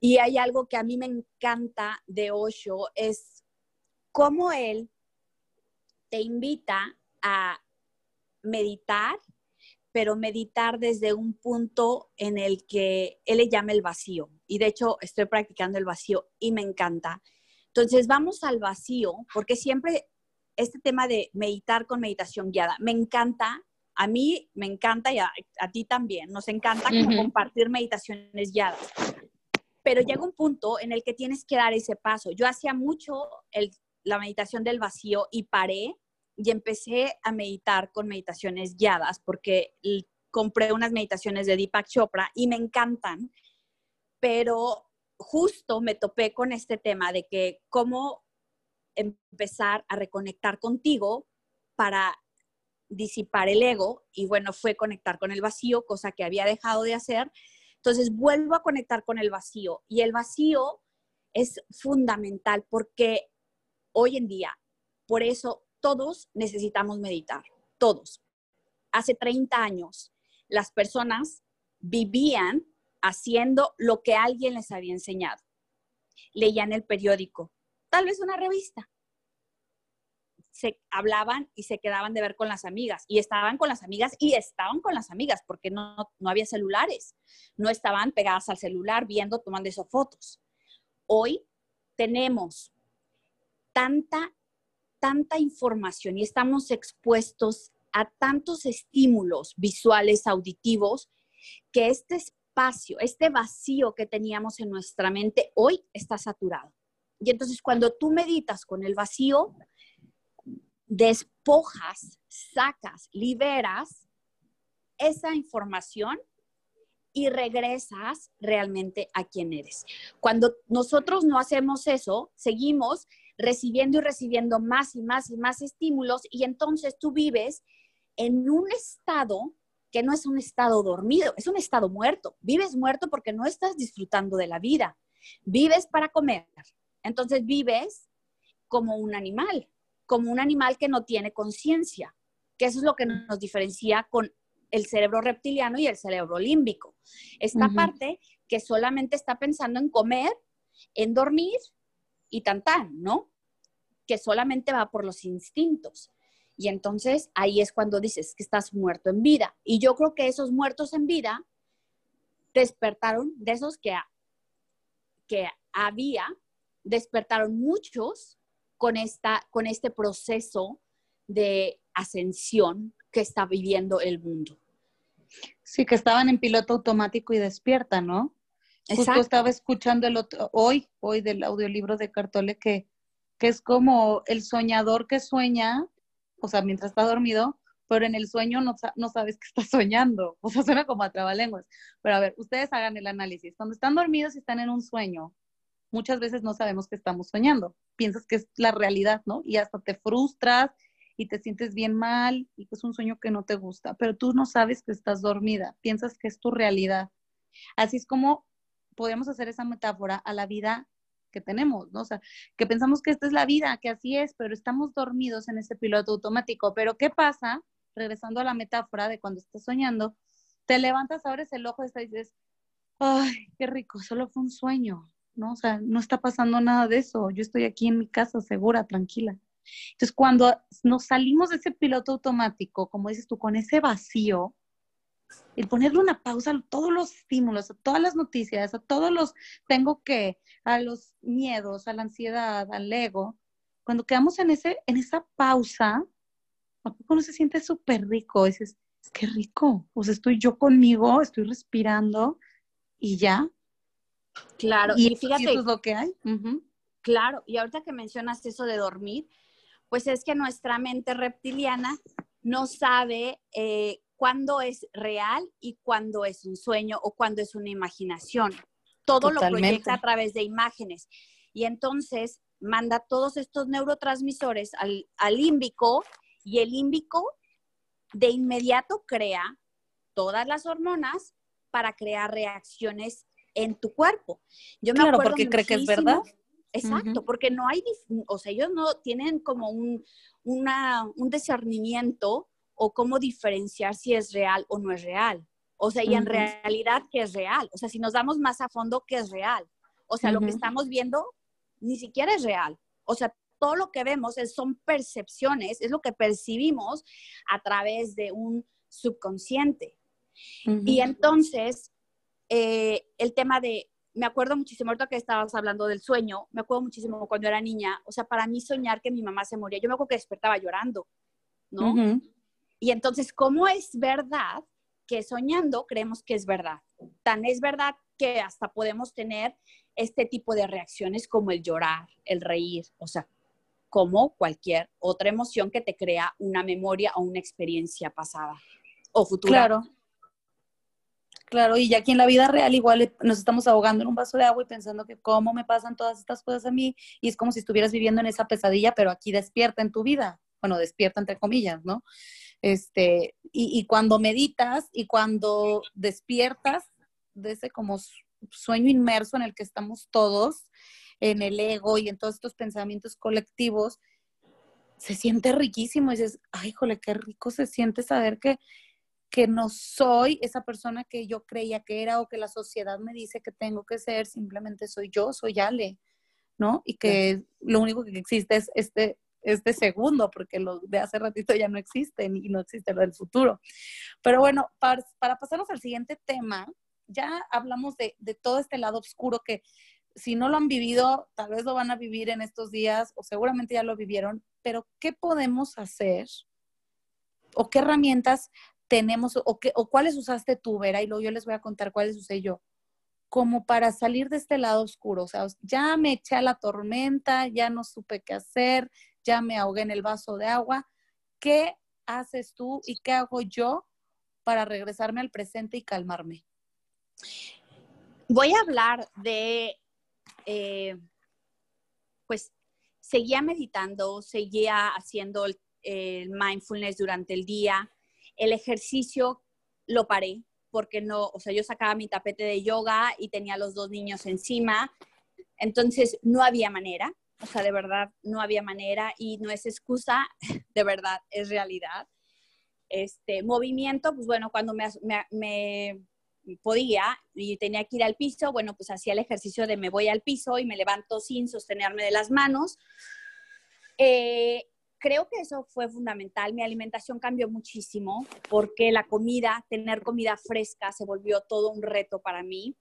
Y hay algo que a mí me encanta de Osho, es cómo él te invita a meditar, pero meditar desde un punto en el que él le llama el vacío. Y de hecho estoy practicando el vacío y me encanta. Entonces vamos al vacío, porque siempre este tema de meditar con meditación guiada. Me encanta, a mí me encanta y a, ti también, nos encanta compartir meditaciones guiadas. Pero llega un punto en el que tienes que dar ese paso. Yo hacía mucho la meditación del vacío y paré y empecé a meditar con meditaciones guiadas porque compré unas meditaciones de Deepak Chopra y me encantan, pero justo me topé con este tema de que cómo empezar a reconectar contigo para disipar el ego y bueno, fue conectar con el vacío, cosa que había dejado de hacer. Entonces vuelvo a conectar con el vacío y el vacío es fundamental porque hoy en día, por eso todos necesitamos meditar, todos. Hace 30 años las personas vivían haciendo lo que alguien les había enseñado. Leían el periódico, tal vez una revista, se hablaban y se quedaban de ver con las amigas y estaban con las amigas y estaban con las amigas porque no, no había celulares, no estaban pegadas al celular viendo, tomando esas fotos. Hoy tenemos tanta, tanta información y estamos expuestos a tantos estímulos visuales, auditivos, que este espacio, este vacío que teníamos en nuestra mente hoy está saturado. Y entonces cuando tú meditas con el vacío, despojas, sacas, liberas esa información y regresas realmente a quien eres. Cuando nosotros no hacemos eso, seguimos recibiendo y recibiendo más y más y más estímulos y entonces tú vives en un estado que no es un estado dormido, es un estado muerto. Vives muerto porque no estás disfrutando de la vida. Vives para comer. Entonces vives como un animal como un animal que no tiene conciencia, que eso es lo que nos diferencia con el cerebro reptiliano y el cerebro límbico. Esta parte que solamente está pensando en comer, en dormir y tan tan, ¿no? Que solamente va por los instintos. Y entonces ahí es cuando dices que estás muerto en vida. Y yo creo que esos muertos en vida despertaron, de esos que, que había, despertaron muchos con, esta, con este proceso de ascensión que está viviendo el mundo. Sí, que estaban en piloto automático y despierta, ¿no? Exacto. Justo estaba escuchando el otro, hoy, hoy del audiolibro de Cartole, que, que es como el soñador que sueña, o sea, mientras está dormido, pero en el sueño no, no sabes que está soñando. O sea, suena como a trabalenguas. Pero a ver, ustedes hagan el análisis. Cuando están dormidos y están en un sueño, muchas veces no sabemos que estamos soñando. Piensas que es la realidad, ¿no? Y hasta te frustras y te sientes bien mal y que es un sueño que no te gusta, pero tú no sabes que estás dormida, piensas que es tu realidad. Así es como podemos hacer esa metáfora a la vida que tenemos, ¿no? O sea, que pensamos que esta es la vida, que así es, pero estamos dormidos en ese piloto automático. Pero ¿qué pasa? Regresando a la metáfora de cuando estás soñando, te levantas, abres el ojo y dices, ay, qué rico, solo fue un sueño, ¿no? O sea, no está pasando nada de eso, yo estoy aquí en mi casa segura, tranquila. Entonces, cuando nos salimos de ese piloto automático, como dices tú, con ese vacío, el ponerle una pausa a todos los estímulos, a todas las noticias, a todos los tengo que, a los miedos, a la ansiedad, al ego, cuando quedamos en, ese, en esa pausa, ¿a poco no se siente súper rico? Dices, qué rico, o sea, estoy yo conmigo, estoy respirando y ya, Claro, y, fíjate. eso es lo que hay. Claro, y ahorita que mencionas eso de dormir, pues es que nuestra mente reptiliana no sabe eh, cuándo es real y cuándo es un sueño o cuándo es una imaginación. Todo lo proyecta a través de imágenes. Y entonces manda todos estos neurotransmisores al, al límbico y el límbico de inmediato crea todas las hormonas para crear reacciones en tu cuerpo. Yo me claro, porque cree que es verdad. Exacto, porque no hay, o sea, ellos no tienen como un, una, un discernimiento o cómo diferenciar si es real o no es real. O sea, y en realidad, ¿qué es real? O sea, si nos damos más a fondo, ¿qué es real? O sea, lo que estamos viendo ni siquiera es real. O sea, todo lo que vemos es, son percepciones, es lo que percibimos a través de un subconsciente. Y entonces, eh, el tema de, me acuerdo muchísimo, ahorita que estabas hablando del sueño, me acuerdo muchísimo cuando era niña, o sea, para mí soñar que mi mamá se moría, yo me acuerdo que despertaba llorando, ¿no? Y entonces, ¿cómo es verdad que soñando creemos que es verdad? Tan es verdad que hasta podemos tener este tipo de reacciones como el llorar, el reír, o sea, como cualquier otra emoción que te crea una memoria o una experiencia pasada o futura. Claro. Claro, y ya aquí en la vida real igual nos estamos ahogando en un vaso de agua y pensando que cómo me pasan todas estas cosas a mí y es como si estuvieras viviendo en esa pesadilla, pero aquí despierta en tu vida, bueno, despierta entre comillas, ¿no? Este, y, y cuando meditas y cuando despiertas de ese como sueño inmerso en el que estamos todos, en el ego y en todos estos pensamientos colectivos, se siente riquísimo. Y dices, ay, jole, qué rico se siente saber que, que no soy esa persona que yo creía que era o que la sociedad me dice que tengo que ser, simplemente soy yo, soy Ale, ¿no? Y que lo único que existe es este, este segundo, porque lo de hace ratito ya no existe y no existe lo del futuro. Pero bueno, para, para pasarnos al siguiente tema, ya hablamos de, de todo este lado oscuro que si no lo han vivido, tal vez lo van a vivir en estos días o seguramente ya lo vivieron, pero ¿qué podemos hacer? ¿O qué herramientas tenemos o, qué, o cuáles usaste tú, Vera? Y luego yo les voy a contar cuáles usé yo. Como para salir de este lado oscuro. O sea, ya me eché a la tormenta, ya no supe qué hacer, ya me ahogué en el vaso de agua. ¿Qué haces tú y qué hago yo para regresarme al presente y calmarme? Voy a hablar de eh, pues seguía meditando, seguía haciendo el, mindfulness durante el día. El ejercicio lo paré porque no, o sea, yo sacaba mi tapete de yoga y tenía los dos niños encima. Entonces no había manera, o sea, de verdad no había manera y no es excusa, de verdad es realidad. Este movimiento, pues bueno, cuando me, me podía y tenía que ir al piso, bueno, pues hacía el ejercicio de me voy al piso y me levanto sin sostenerme de las manos. Eh, creo que eso fue fundamental. Mi alimentación cambió muchísimo porque la comida, tener comida fresca se volvió todo un reto para mí.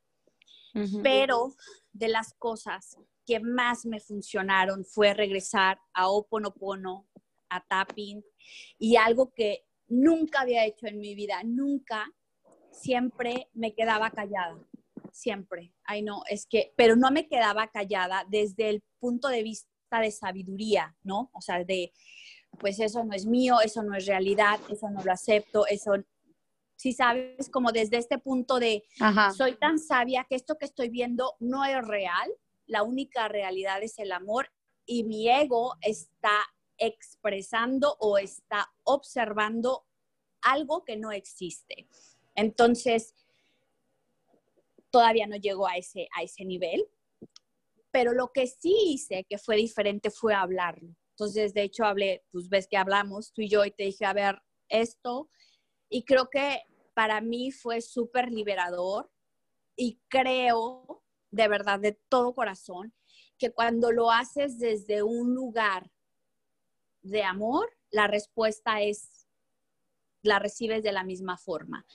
Pero de las cosas que más me funcionaron fue regresar a Oponopono, a tapping y algo que nunca había hecho en mi vida, nunca siempre me quedaba callada, siempre. Ay, no, es que, pero no me quedaba callada desde el punto de vista de sabiduría, ¿no? O sea, de, pues eso no es mío, eso no es realidad, eso no lo acepto, eso, si sabes, como desde este punto de, soy tan sabia que esto que estoy viendo no es real, la única realidad es el amor y mi ego está expresando o está observando algo que no existe. Entonces, todavía no llegó a ese, a ese nivel, pero lo que sí hice que fue diferente fue hablarlo. Entonces, de hecho, hablé, pues ves que hablamos tú y yo y te dije, a ver, esto, y creo que para mí fue súper liberador y creo de verdad, de todo corazón, que cuando lo haces desde un lugar de amor, la respuesta es, la recibes de la misma forma.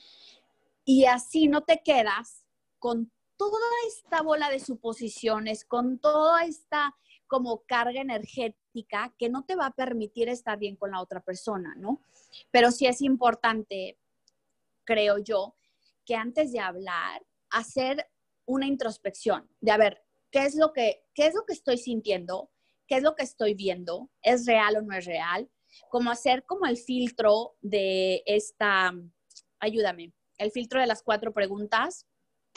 Y así no te quedas con toda esta bola de suposiciones, con toda esta como carga energética que no te va a permitir estar bien con la otra persona, ¿no? Pero sí es importante, creo yo, que antes de hablar, hacer una introspección de a ver, ¿qué es lo que, qué es lo que estoy sintiendo? ¿Qué es lo que estoy viendo? ¿Es real o no es real? Como hacer como el filtro de esta, ayúdame, el filtro de las cuatro preguntas.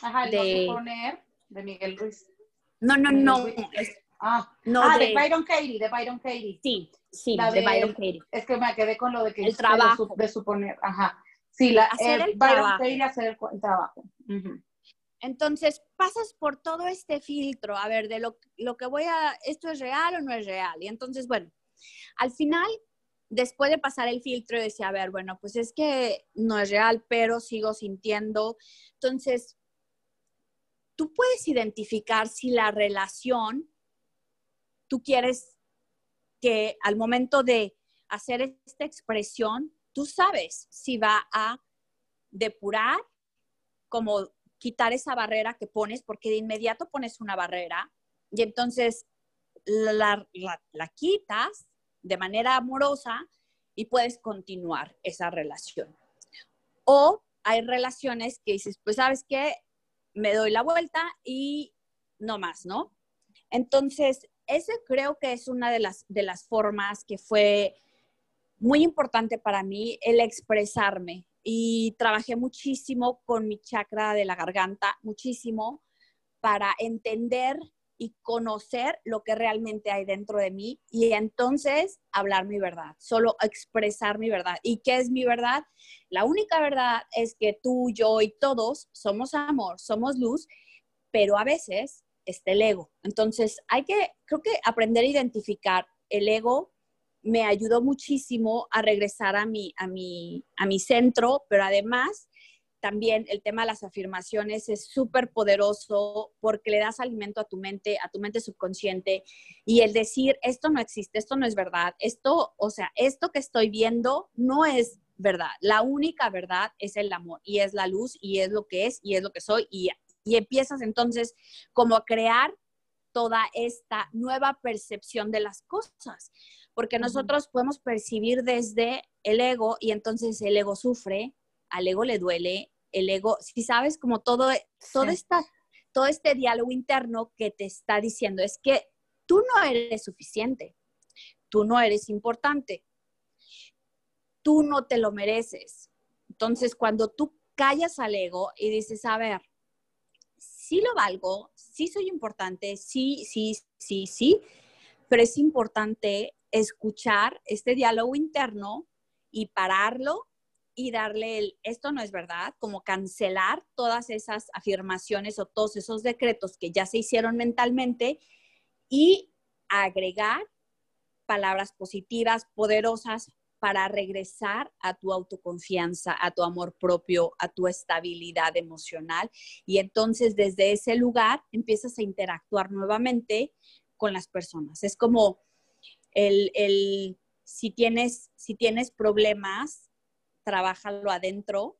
Ajá, el de poner de Miguel Ruiz. No, no, no. ah, no ah, de, Byron Katie, de Byron Katie. Sí, sí, de, Byron Katie. Es que me quedé con lo de que el trabajo. De, suponer, ajá. Sí, la, hacer el Byron trabajo. Katie hacer el, trabajo. Entonces, pasas por todo este filtro, a ver, de lo, que voy a, esto es real o no es real. Y entonces, bueno, al final después de pasar el filtro, decía, a ver, bueno, pues es que no es real, pero sigo sintiendo. Entonces, tú puedes identificar si la relación, tú quieres que al momento de hacer esta expresión, tú sabes si va a depurar, como quitar esa barrera que pones, porque de inmediato pones una barrera y entonces la, la, la quitas de manera amorosa y puedes continuar esa relación. O hay relaciones que dices, pues sabes qué, me doy la vuelta y no más, ¿no? Entonces, ese creo que es una de las, de las formas que fue muy importante para mí, el expresarme, y trabajé muchísimo con mi chakra de la garganta, muchísimo, para entender y conocer lo que realmente hay dentro de mí y entonces hablar mi verdad, solo expresar mi verdad. ¿Y qué es mi verdad? La única verdad es que tú, yo y todos somos amor, somos luz, pero a veces está el ego. Entonces hay que, creo que aprender a identificar el ego me ayudó muchísimo a regresar a mi, a mi, a mi centro, pero además también el tema de las afirmaciones es súper poderoso porque le das alimento a tu mente, a tu mente subconsciente y el decir, esto no existe, esto no es verdad, esto, o sea, esto que estoy viendo no es verdad. La única verdad es el amor y es la luz y es lo que es y es lo que soy y, y empiezas entonces como a crear toda esta nueva percepción de las cosas, porque nosotros podemos percibir desde el ego y entonces el ego sufre, al ego le duele, el ego, si sabes, como todo, todo, todo este diálogo interno que te está diciendo es que tú no eres suficiente, tú no eres importante, tú no te lo mereces. Entonces, cuando tú callas al ego y dices, a ver, sí lo valgo, sí soy importante, sí, sí, sí, sí, pero es importante escuchar este diálogo interno y pararlo y darle el, esto no es verdad, como cancelar todas esas afirmaciones o todos esos decretos que ya se hicieron mentalmente y agregar palabras positivas, poderosas para regresar a tu autoconfianza, a tu amor propio, a tu estabilidad emocional. Y entonces desde ese lugar empiezas a interactuar nuevamente con las personas. Es como el, el si, tienes, si tienes problemas, trabájalo adentro.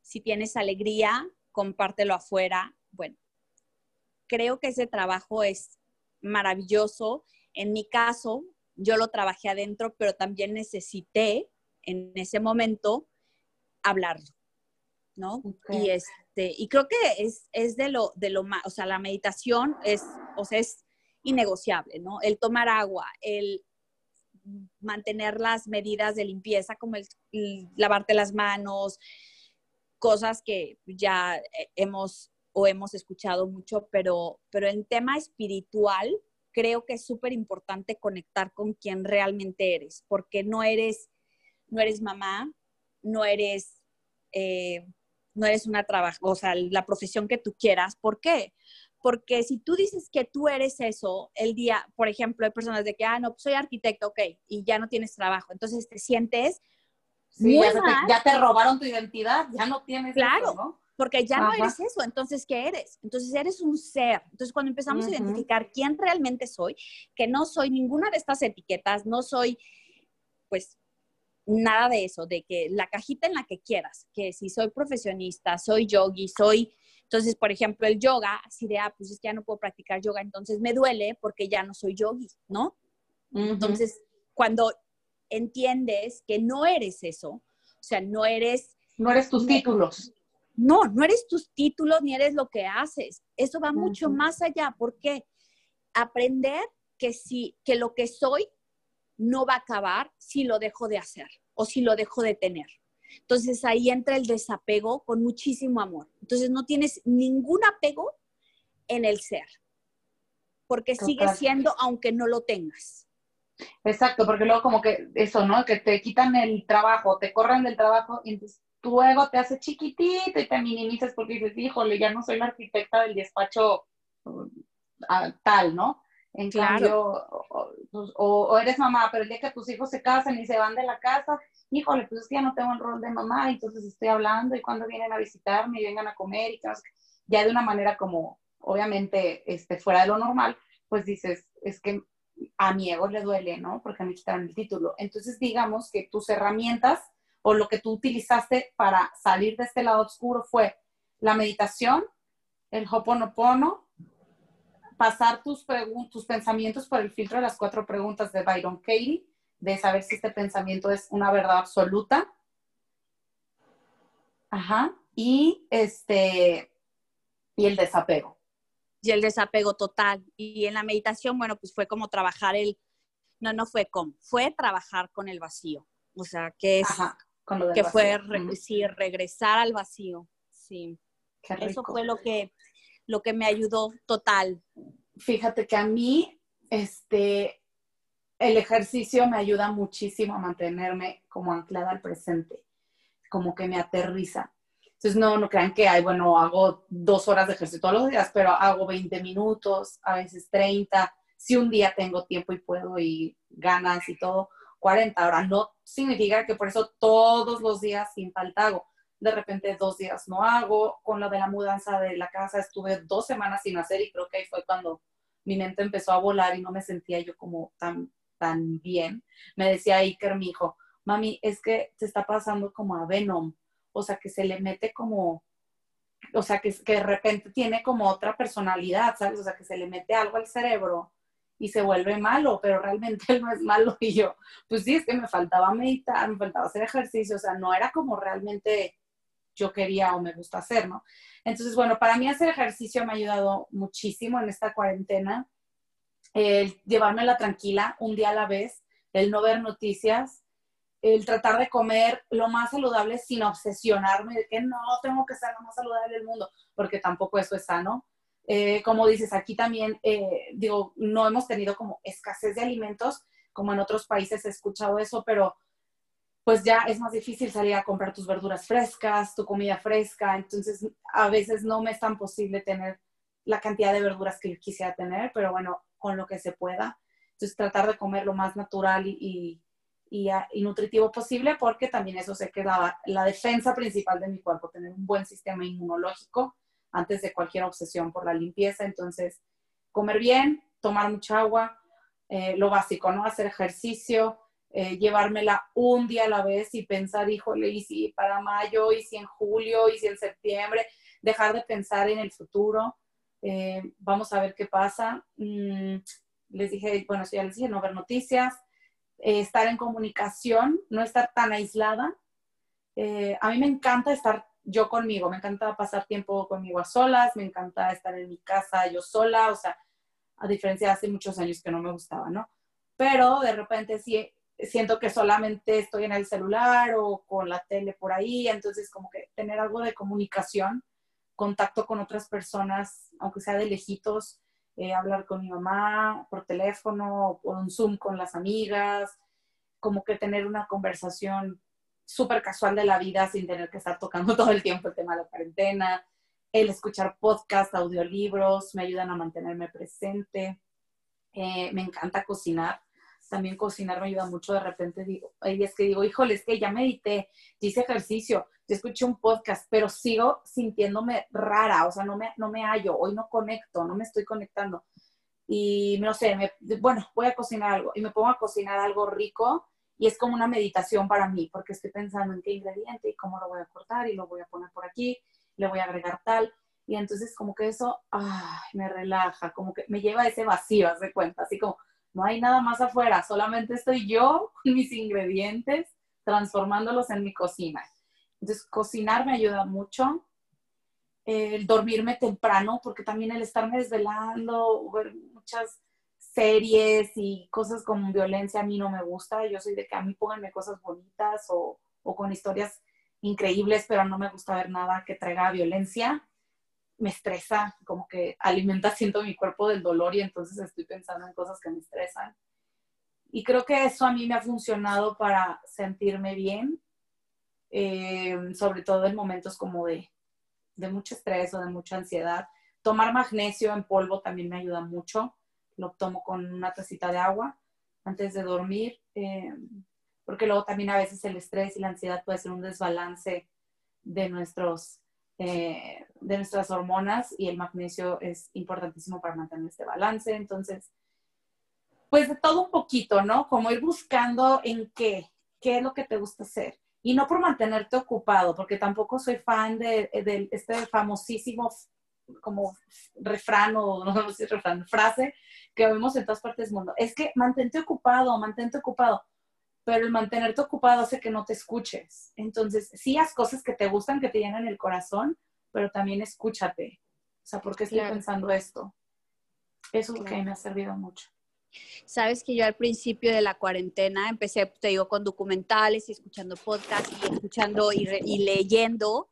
Si tienes alegría, compártelo afuera. Bueno, creo que ese trabajo es maravilloso. En mi caso, yo lo trabajé adentro, pero también necesité en ese momento hablarlo, ¿no? Y este, y creo que es, es de lo, de lo más, o sea, la meditación es, o sea, es innegociable, ¿no? El tomar agua, el mantener las medidas de limpieza, como el, lavarte las manos, cosas que ya hemos o hemos escuchado mucho, pero, pero en tema espiritual creo que es súper importante conectar con quien realmente eres, porque no eres, no eres mamá, no eres, eh, no eres una trabajo, o sea, la profesión que tú quieras. ¿Por qué? Porque si tú dices que tú eres eso, el día, por ejemplo, hay personas de que, ah, no, soy arquitecto, ok, y ya no tienes trabajo. Entonces te sientes muy ya, mal. Te, ya, te, robaron tu identidad, ya no tienes claro, ¿no? Porque ya no eres eso, entonces, ¿qué eres? Entonces, eres un ser. Entonces, cuando empezamos a identificar quién realmente soy, que no soy ninguna de estas etiquetas, no soy, pues, nada de eso, de que la cajita en la que quieras, que si soy profesionista, soy yogi, soy entonces, por ejemplo, el yoga, así de, ah, pues es que ya no puedo practicar yoga, entonces me duele porque ya no soy yogi, ¿no? Entonces, cuando entiendes que no eres eso, o sea, no eres... No eres tus títulos. No, no eres tus títulos ni eres lo que haces. Eso va mucho más allá. porque Aprender que, si, que lo que soy no va a acabar si lo dejo de hacer o si lo dejo de tener. Entonces ahí entra el desapego con muchísimo amor. Entonces no tienes ningún apego en el ser, porque sigue siendo aunque no lo tengas. Exacto, porque luego como que eso, ¿no? Que te quitan el trabajo, te corren del trabajo y entonces tu ego te hace chiquitito y te minimizas porque dices, híjole, ya no soy la arquitecta del despacho uh, tal, ¿no? En cambio, o, eres mamá, pero el día que tus hijos se casan y se van de la casa, híjole, pues es que ya no tengo el rol de mamá, entonces estoy hablando y cuando vienen a visitarme y vengan a comer y ya de una manera como, obviamente, este, fuera de lo normal, pues dices, es que a mi ego le duele, ¿no? Porque me quitaron el título. Entonces, digamos que tus herramientas o lo que tú utilizaste para salir de este lado oscuro fue la meditación, el hoponopono, pasar tus, tus pensamientos por el filtro de las cuatro preguntas de Byron Katie, de saber si este pensamiento es una verdad absoluta. Ajá. Y este, y el desapego. Y el desapego total. Y en la meditación, bueno, pues fue como trabajar el, no, no fue como, fue trabajar con el vacío. O sea, que es con lo del que fue re- sí, regresar al vacío. Sí, Qué eso rico. fue lo que, lo que me ayudó total. Fíjate que a mí, este, el ejercicio me ayuda muchísimo a mantenerme como anclada al presente, como que me aterriza. Entonces, no, no crean que, ay, bueno, hago dos horas de ejercicio todos los días, pero hago 20 minutos, a veces 30. Si un día tengo tiempo y puedo y ganas y todo, 40. Ahora, no significa que por eso todos los días sin falta hago. De repente dos días no hago. Con lo de la mudanza de la casa estuve dos semanas sin hacer y creo que ahí fue cuando mi mente empezó a volar y no me sentía yo como tan, tan bien. Me decía Iker, mi hijo, mami, es que te está pasando como a Venom. O sea, que se le mete como, o sea, que, que de repente tiene como otra personalidad, ¿sabes? O sea, que se le mete algo al cerebro y se vuelve malo, pero realmente él no es malo. Y yo, pues sí, es que me faltaba meditar, me faltaba hacer ejercicio, o sea, no era como realmente yo quería o me gusta hacer, ¿no? Entonces, bueno, para mí hacer ejercicio me ha ayudado muchísimo en esta cuarentena. El llevármela tranquila, un día a la vez, el no ver noticias, el tratar de comer lo más saludable sin obsesionarme de que no, tengo que ser lo más saludable del mundo, porque tampoco eso es sano. Eh, como dices, aquí también, eh, digo, no hemos tenido como escasez de alimentos, como en otros países he escuchado eso, pero pues ya es más difícil salir a comprar tus verduras frescas, tu comida fresca, entonces a veces no me es tan posible tener la cantidad de verduras que yo quisiera tener, pero bueno, con lo que se pueda. Entonces tratar de comer lo más natural y, y, ah, nutritivo posible, porque también eso sé que es la, la defensa principal de mi cuerpo, tener un buen sistema inmunológico antes de cualquier obsesión por la limpieza. Entonces, comer bien, tomar mucha agua, eh, lo básico, ¿no? Hacer ejercicio, eh, llevármela un día a la vez y pensar, híjole, y si para mayo, y si en julio, y si en septiembre, dejar de pensar en el futuro. Eh, vamos a ver qué pasa. Mm, les dije, bueno, eso ya les dije, no ver noticias, eh, estar en comunicación, no estar tan aislada. Eh, a mí me encanta estar yo conmigo, me encanta pasar tiempo conmigo a solas, me encanta estar en mi casa yo sola, o sea, a diferencia de hace muchos años que no me gustaba, ¿no? Pero de repente sí siento que solamente estoy en el celular o con la tele por ahí, entonces como que tener algo de comunicación, contacto con otras personas, aunque sea de lejitos, eh, hablar con mi mamá por teléfono o un Zoom con las amigas, como que tener una conversación súper casual de la vida sin tener que estar tocando todo el tiempo el tema de la cuarentena, el escuchar podcasts, audiolibros, me ayudan a mantenerme presente, eh, me encanta cocinar, también cocinar me ayuda mucho, de repente digo, hay días que digo, híjole, es que ya medité, hice ejercicio, escuché un podcast, pero sigo sintiéndome rara, o sea, no me, no me hallo, hoy no conecto, no me estoy conectando. Y no sé, me, bueno, voy a cocinar algo y me pongo a cocinar algo rico y es como una meditación para mí, porque estoy pensando en qué ingrediente y cómo lo voy a cortar y lo voy a poner por aquí, le voy a agregar tal. Y entonces como que eso ay, me relaja, como que me lleva a ese vacío, haz de cuenta, así como no hay nada más afuera, solamente estoy yo con mis ingredientes transformándolos en mi cocina. Entonces, cocinar me ayuda mucho. El dormirme temprano, porque también el estarme desvelando, ver muchas series y cosas con violencia a mí no me gusta. Yo soy de que a mí pónganme cosas bonitas o, o con historias increíbles, pero no me gusta ver nada que traiga violencia. Me estresa, como que alimenta, siento mi cuerpo del dolor y entonces estoy pensando en cosas que me estresan. Y creo que eso a mí me ha funcionado para sentirme bien, eh, sobre todo en momentos como de, de mucho estrés o de mucha ansiedad. Tomar magnesio en polvo también me ayuda mucho. Lo tomo con una tacita de agua antes de dormir, eh, porque luego también a veces el estrés y la ansiedad puede ser un desbalance de, nuestros, eh, de nuestras hormonas y el magnesio es importantísimo para mantener este balance. Entonces, pues de todo un poquito, ¿no? Como ir buscando en qué, qué es lo que te gusta hacer. Y no por mantenerte ocupado, porque tampoco soy fan de, de este famosísimo como refrán o no sé si refrán, frase que vemos en todas partes del mundo. Es que mantente ocupado, mantente ocupado. Pero el mantenerte ocupado hace que no te escuches. Entonces, sí haz cosas que te gustan, que te llenan el corazón, pero también escúchate. O sea, ¿por qué estoy Claro. pensando esto? Eso es lo que me ha servido mucho. Sabes que yo al principio de la cuarentena empecé, te digo, con documentales y escuchando podcasts y escuchando y, y leyendo,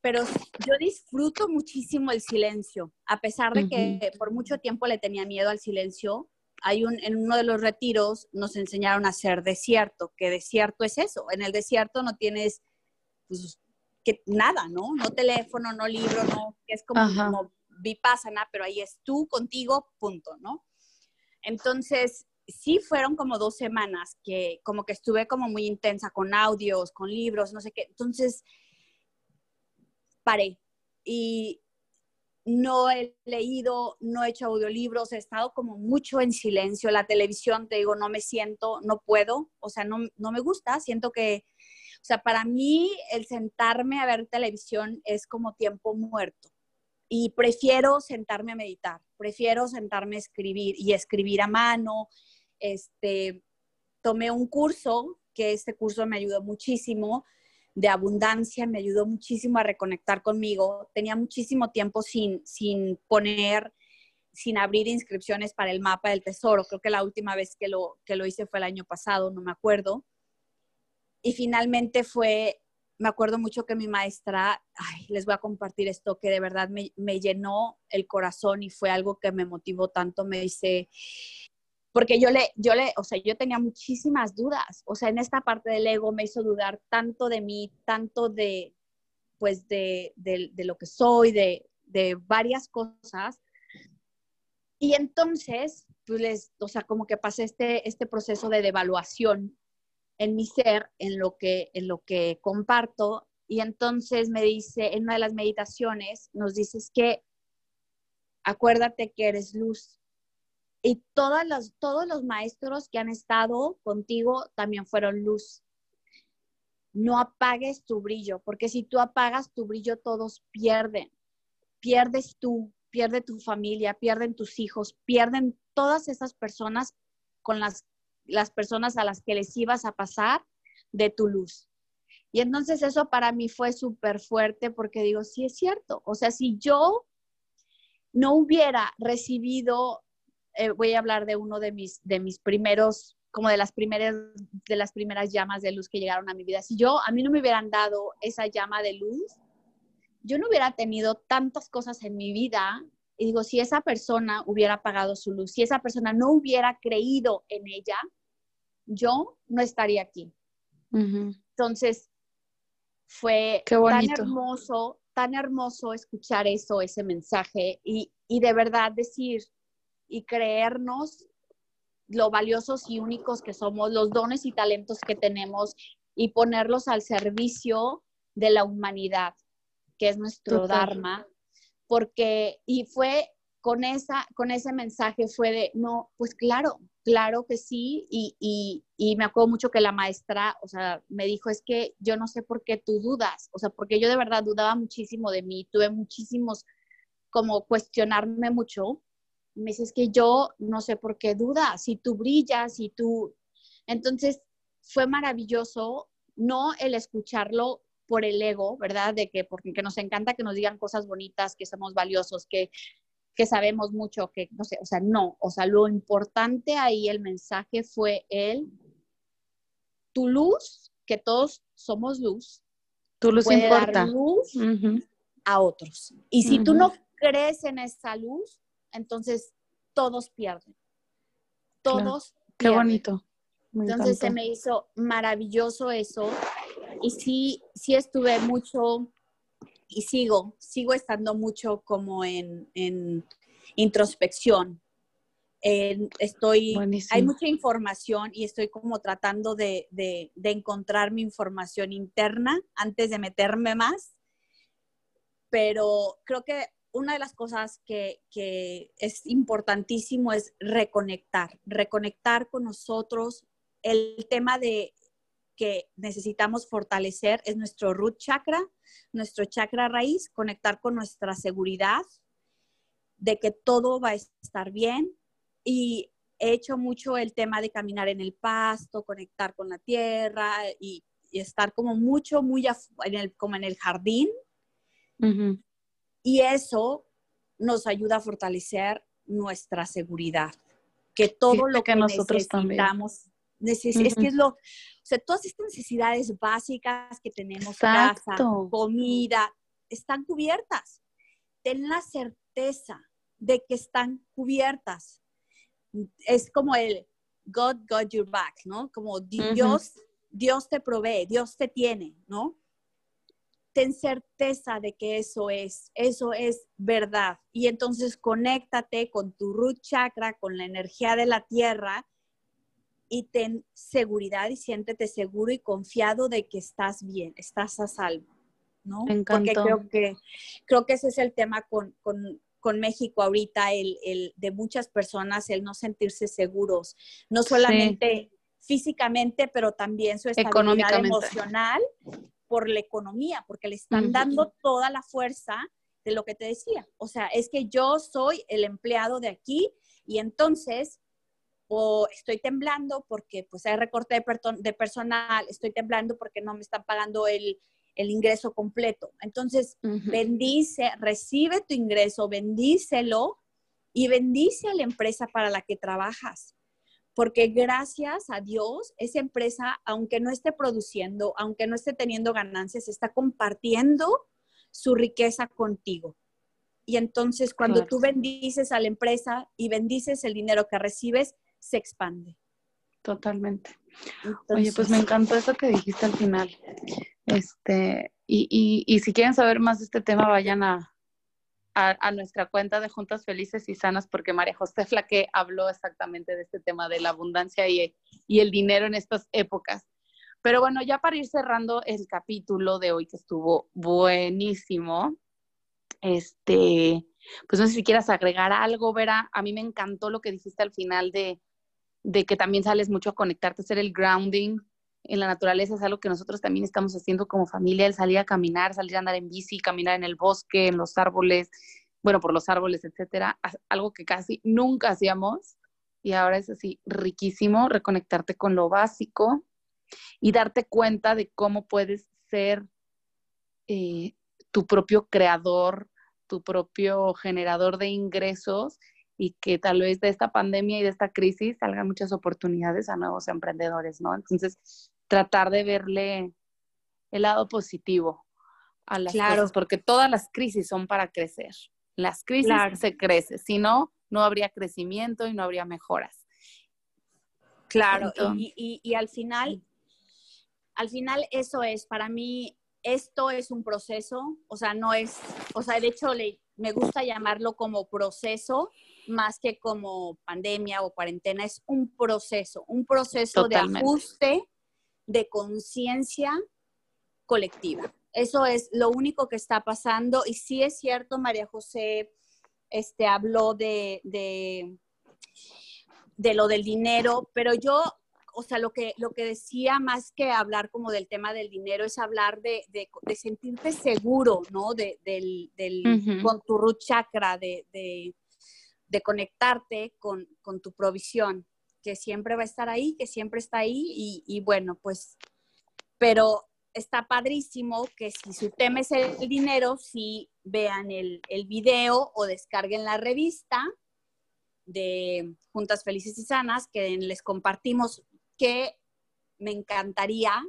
pero yo disfruto muchísimo el silencio, a pesar de que por mucho tiempo le tenía miedo al silencio. Hay un, en uno de los retiros nos enseñaron a hacer desierto, que desierto es eso. En el desierto no tienes pues, que, nada, ¿no? No teléfono, no libro, no, es como, como vipassana, pero ahí es tú contigo, punto, ¿no? Entonces, sí fueron como dos semanas que como que estuve como muy intensa con audios, con libros, no sé qué. Entonces, paré y no he leído, no he hecho audiolibros, he estado como mucho en silencio. La televisión, te digo, no me siento, no puedo, o sea, no, no me gusta, siento que, o sea, para mí el sentarme a ver televisión es como tiempo muerto y prefiero sentarme a meditar, prefiero sentarme a escribir y escribir a mano. Este, tomé un curso, que este curso me ayudó muchísimo, de abundancia, me ayudó muchísimo a reconectar conmigo. Tenía muchísimo tiempo sin, sin poner, sin abrir inscripciones para el mapa del tesoro. Creo que la última vez que lo, que lo hice fue el año pasado, no me acuerdo. Y finalmente fue me acuerdo mucho que mi maestra, ay, les voy a compartir esto que de verdad me, me, llenó el corazón y fue algo que me motivó tanto. Me dice, porque yo le, yo le, o sea, yo tenía muchísimas dudas. O sea, en esta parte del ego me hizo dudar tanto de mí, tanto de, pues, de, de, de lo que soy, de, de varias cosas. Y entonces, pues les, o sea, como que pasé este, este proceso de devaluación en mi ser, en lo que, en lo que comparto. Y entonces me dice, en una de las meditaciones, nos dices que acuérdate que eres luz. Y todas las, todos los maestros que han estado contigo también fueron luz. No apagues tu brillo, porque si tú apagas tu brillo, todos pierden. Pierdes tú, pierde tu familia, pierden tus hijos, pierden todas esas personas con las las personas a las que les ibas a pasar de tu luz. Y entonces eso para mí fue súper fuerte porque digo, sí es cierto. O sea, si yo no hubiera recibido, eh, voy a hablar de uno de mis, de mis primeros, como de las primeras, de las primeras llamas de luz que llegaron a mi vida. Si yo, a mí no me hubieran dado esa llama de luz, yo no hubiera tenido tantas cosas en mi vida. Y digo, si esa persona hubiera apagado su luz, si esa persona no hubiera creído en ella, yo no estaría aquí. Entonces, fue tan hermoso, tan hermoso escuchar eso, ese mensaje y, y de verdad decir y creernos lo valiosos y únicos que somos, los dones y talentos que tenemos y ponerlos al servicio de la humanidad, que es nuestro Dharma, porque, y fue con, esa, con ese mensaje fue de, no, pues claro, claro que sí, y, y, y, me acuerdo mucho que la maestra, o sea, me dijo, es que yo no sé por qué tú dudas, o sea, porque yo de verdad dudaba muchísimo de mí, tuve muchísimos, como cuestionarme mucho, me dice, es que yo no sé por qué dudas, si tú brillas, si tú, entonces fue maravilloso, no el escucharlo por el ego, ¿verdad? De que porque nos encanta que nos digan cosas bonitas, que somos valiosos, que que sabemos mucho, que no sé, o sea, no, o sea, lo importante ahí, el mensaje fue el, tu luz, que todos somos luz, tu luz puede importa. Dar luz a otros. Y si tú no crees en esa luz, entonces todos pierden. Todos. Qué bonito. entonces se me hizo maravilloso eso. Y sí, sí estuve mucho y sigo, sigo estando mucho como en, introspección. estoy, hay mucha información y estoy como tratando de, encontrar mi información interna antes de meterme más, pero creo que una de las cosas que, que es importantísimo es reconectar, reconectar con nosotros. El tema de que necesitamos fortalecer es nuestro root chakra, nuestro chakra raíz, conectar con nuestra seguridad de que todo va a estar bien y he hecho mucho el tema de caminar en el pasto, conectar con la tierra y, estar como mucho, muy en el, como en el jardín. Y eso nos ayuda a fortalecer nuestra seguridad. que todo lo que, nosotros necesitamos, es que es lo, o sea, todas estas necesidades básicas que tenemos, casa, comida, están cubiertas. Ten la certeza de que están cubiertas. Es como el God got your back, ¿no? Como Dios, Dios te provee, Dios te tiene, ¿no? ten certeza de que eso es, eso es verdad. Y entonces conéctate con tu root chakra, con la energía de la tierra y ten seguridad y siéntete seguro y confiado de que estás bien, estás a salvo, ¿no? Porque creo que, creo que ese es el tema con, México ahorita, el, de muchas personas, el no sentirse seguros, no solamente físicamente, pero también su estabilidad emocional por la economía, porque le están dando toda la fuerza de lo que te decía. O sea, es que yo soy el empleado de aquí y entonces o estoy temblando porque pues hay recorte de, de personal, estoy temblando porque no me están pagando el, ingreso completo. Entonces, bendice, recibe tu ingreso, bendícelo y bendice a la empresa para la que trabajas porque gracias a Dios, esa empresa, aunque no esté produciendo, aunque no esté teniendo ganancias, está compartiendo su riqueza contigo. Y entonces cuando tú bendices a la empresa y bendices el dinero que recibes, se expande. Totalmente. Oye, pues me encantó eso que dijiste al final. Este, y, y si quieren saber más de este tema, vayan a, a, nuestra cuenta de Juntas Felices y Sanas, porque María José Flaque habló exactamente de este tema de la abundancia y, y el dinero en estas épocas. Pero bueno, ya para ir cerrando el capítulo de hoy, que estuvo buenísimo, este, pues no sé si quieras agregar algo, Vera. A mí me encantó lo que dijiste al final de, de que también sales mucho a conectarte, hacer el grounding en la naturaleza es algo que nosotros también estamos haciendo como familia, el salir a caminar, salir a andar en bici, caminar en el bosque, en los árboles, bueno, por los árboles, etcétera, algo que casi nunca hacíamos y ahora es así riquísimo reconectarte con lo básico y darte cuenta de cómo puedes ser eh, tu propio creador, tu propio generador de ingresos y que tal vez de esta pandemia y de esta crisis salgan muchas oportunidades a nuevos emprendedores, ¿no? Entonces, tratar de verle el lado positivo a las cosas, porque todas las crisis son para crecer. Las crisis se crece, si no, no habría crecimiento y no habría mejoras. Claro, y, y, al final, al final eso es, para mí, esto es un proceso, o sea, no es, o sea, de hecho le, me gusta llamarlo como proceso más que como pandemia o cuarentena, es un proceso, un proceso de ajuste de conciencia colectiva. Eso es lo único que está pasando. Y sí es cierto, María José este, habló de, de, lo del dinero, pero yo, o sea, lo que, lo que decía más que hablar como del tema del dinero es hablar de, sentirte seguro, ¿no? De, del, Con tu root chakra, de, conectarte con, con tu provisión que siempre va a estar ahí, que siempre está ahí y, bueno, pues, pero está padrísimo que si su tema es el dinero, si vean el, el video o descarguen la revista de Juntas Felices y Sanas, que les compartimos que me encantaría,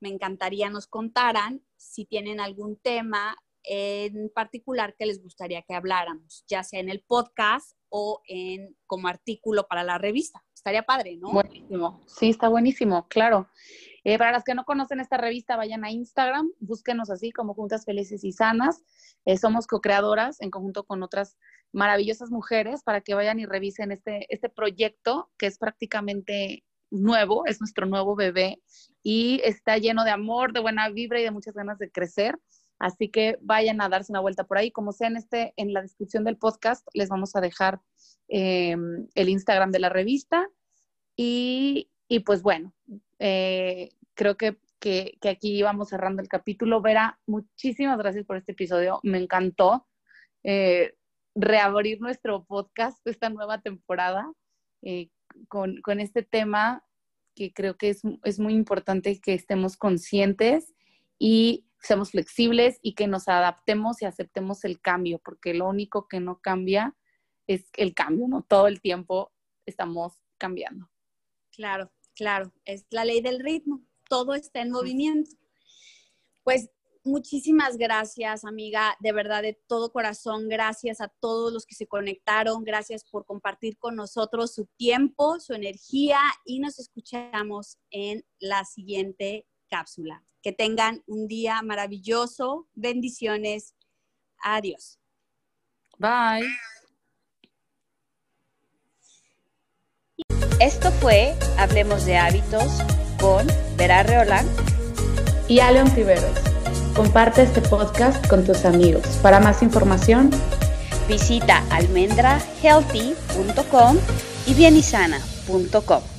me encantaría nos contaran si tienen algún tema en particular que les gustaría que habláramos, ya sea en el podcast o en como artículo para la revista. Estaría padre, ¿no? Buenísimo. Sí, está buenísimo, claro. Eh, para las que no conocen esta revista, vayan a Instagram, búsquenos así como Juntas Felices y Sanas. Eh, somos co-creadoras en conjunto con otras maravillosas mujeres para que vayan y revisen este, este proyecto que es prácticamente nuevo, es nuestro nuevo bebé y está lleno de amor, de buena vibra y de muchas ganas de crecer. Así que vayan a darse una vuelta por ahí. Como sea en, este, en la descripción del podcast, les vamos a dejar em, el Instagram de la revista. Y, pues bueno, eh, creo que, que, aquí vamos cerrando el capítulo. Vera, muchísimas gracias por este episodio. Me encantó eh, reabrir nuestro podcast, esta nueva temporada, eh, con, con, este tema que creo que es, es muy importante que estemos conscientes y seamos flexibles y que nos adaptemos y aceptemos el cambio, porque lo único que no cambia es el cambio, ¿no? Todo el tiempo estamos cambiando. Claro, claro, es la ley del ritmo, todo está en movimiento. Pues muchísimas gracias, amiga, de verdad, de todo corazón, gracias a todos los que se conectaron, gracias por compartir con nosotros su tiempo, su energía y nos escuchamos en la siguiente cápsula. Que tengan un día maravilloso, bendiciones, adiós. Bye. Esto fue Hablemos de Hábitos con Vera Reolán y Aleon Tiveros. Comparte este podcast con tus amigos. Para más información, visita almendrahealthy.com y bienisana.com.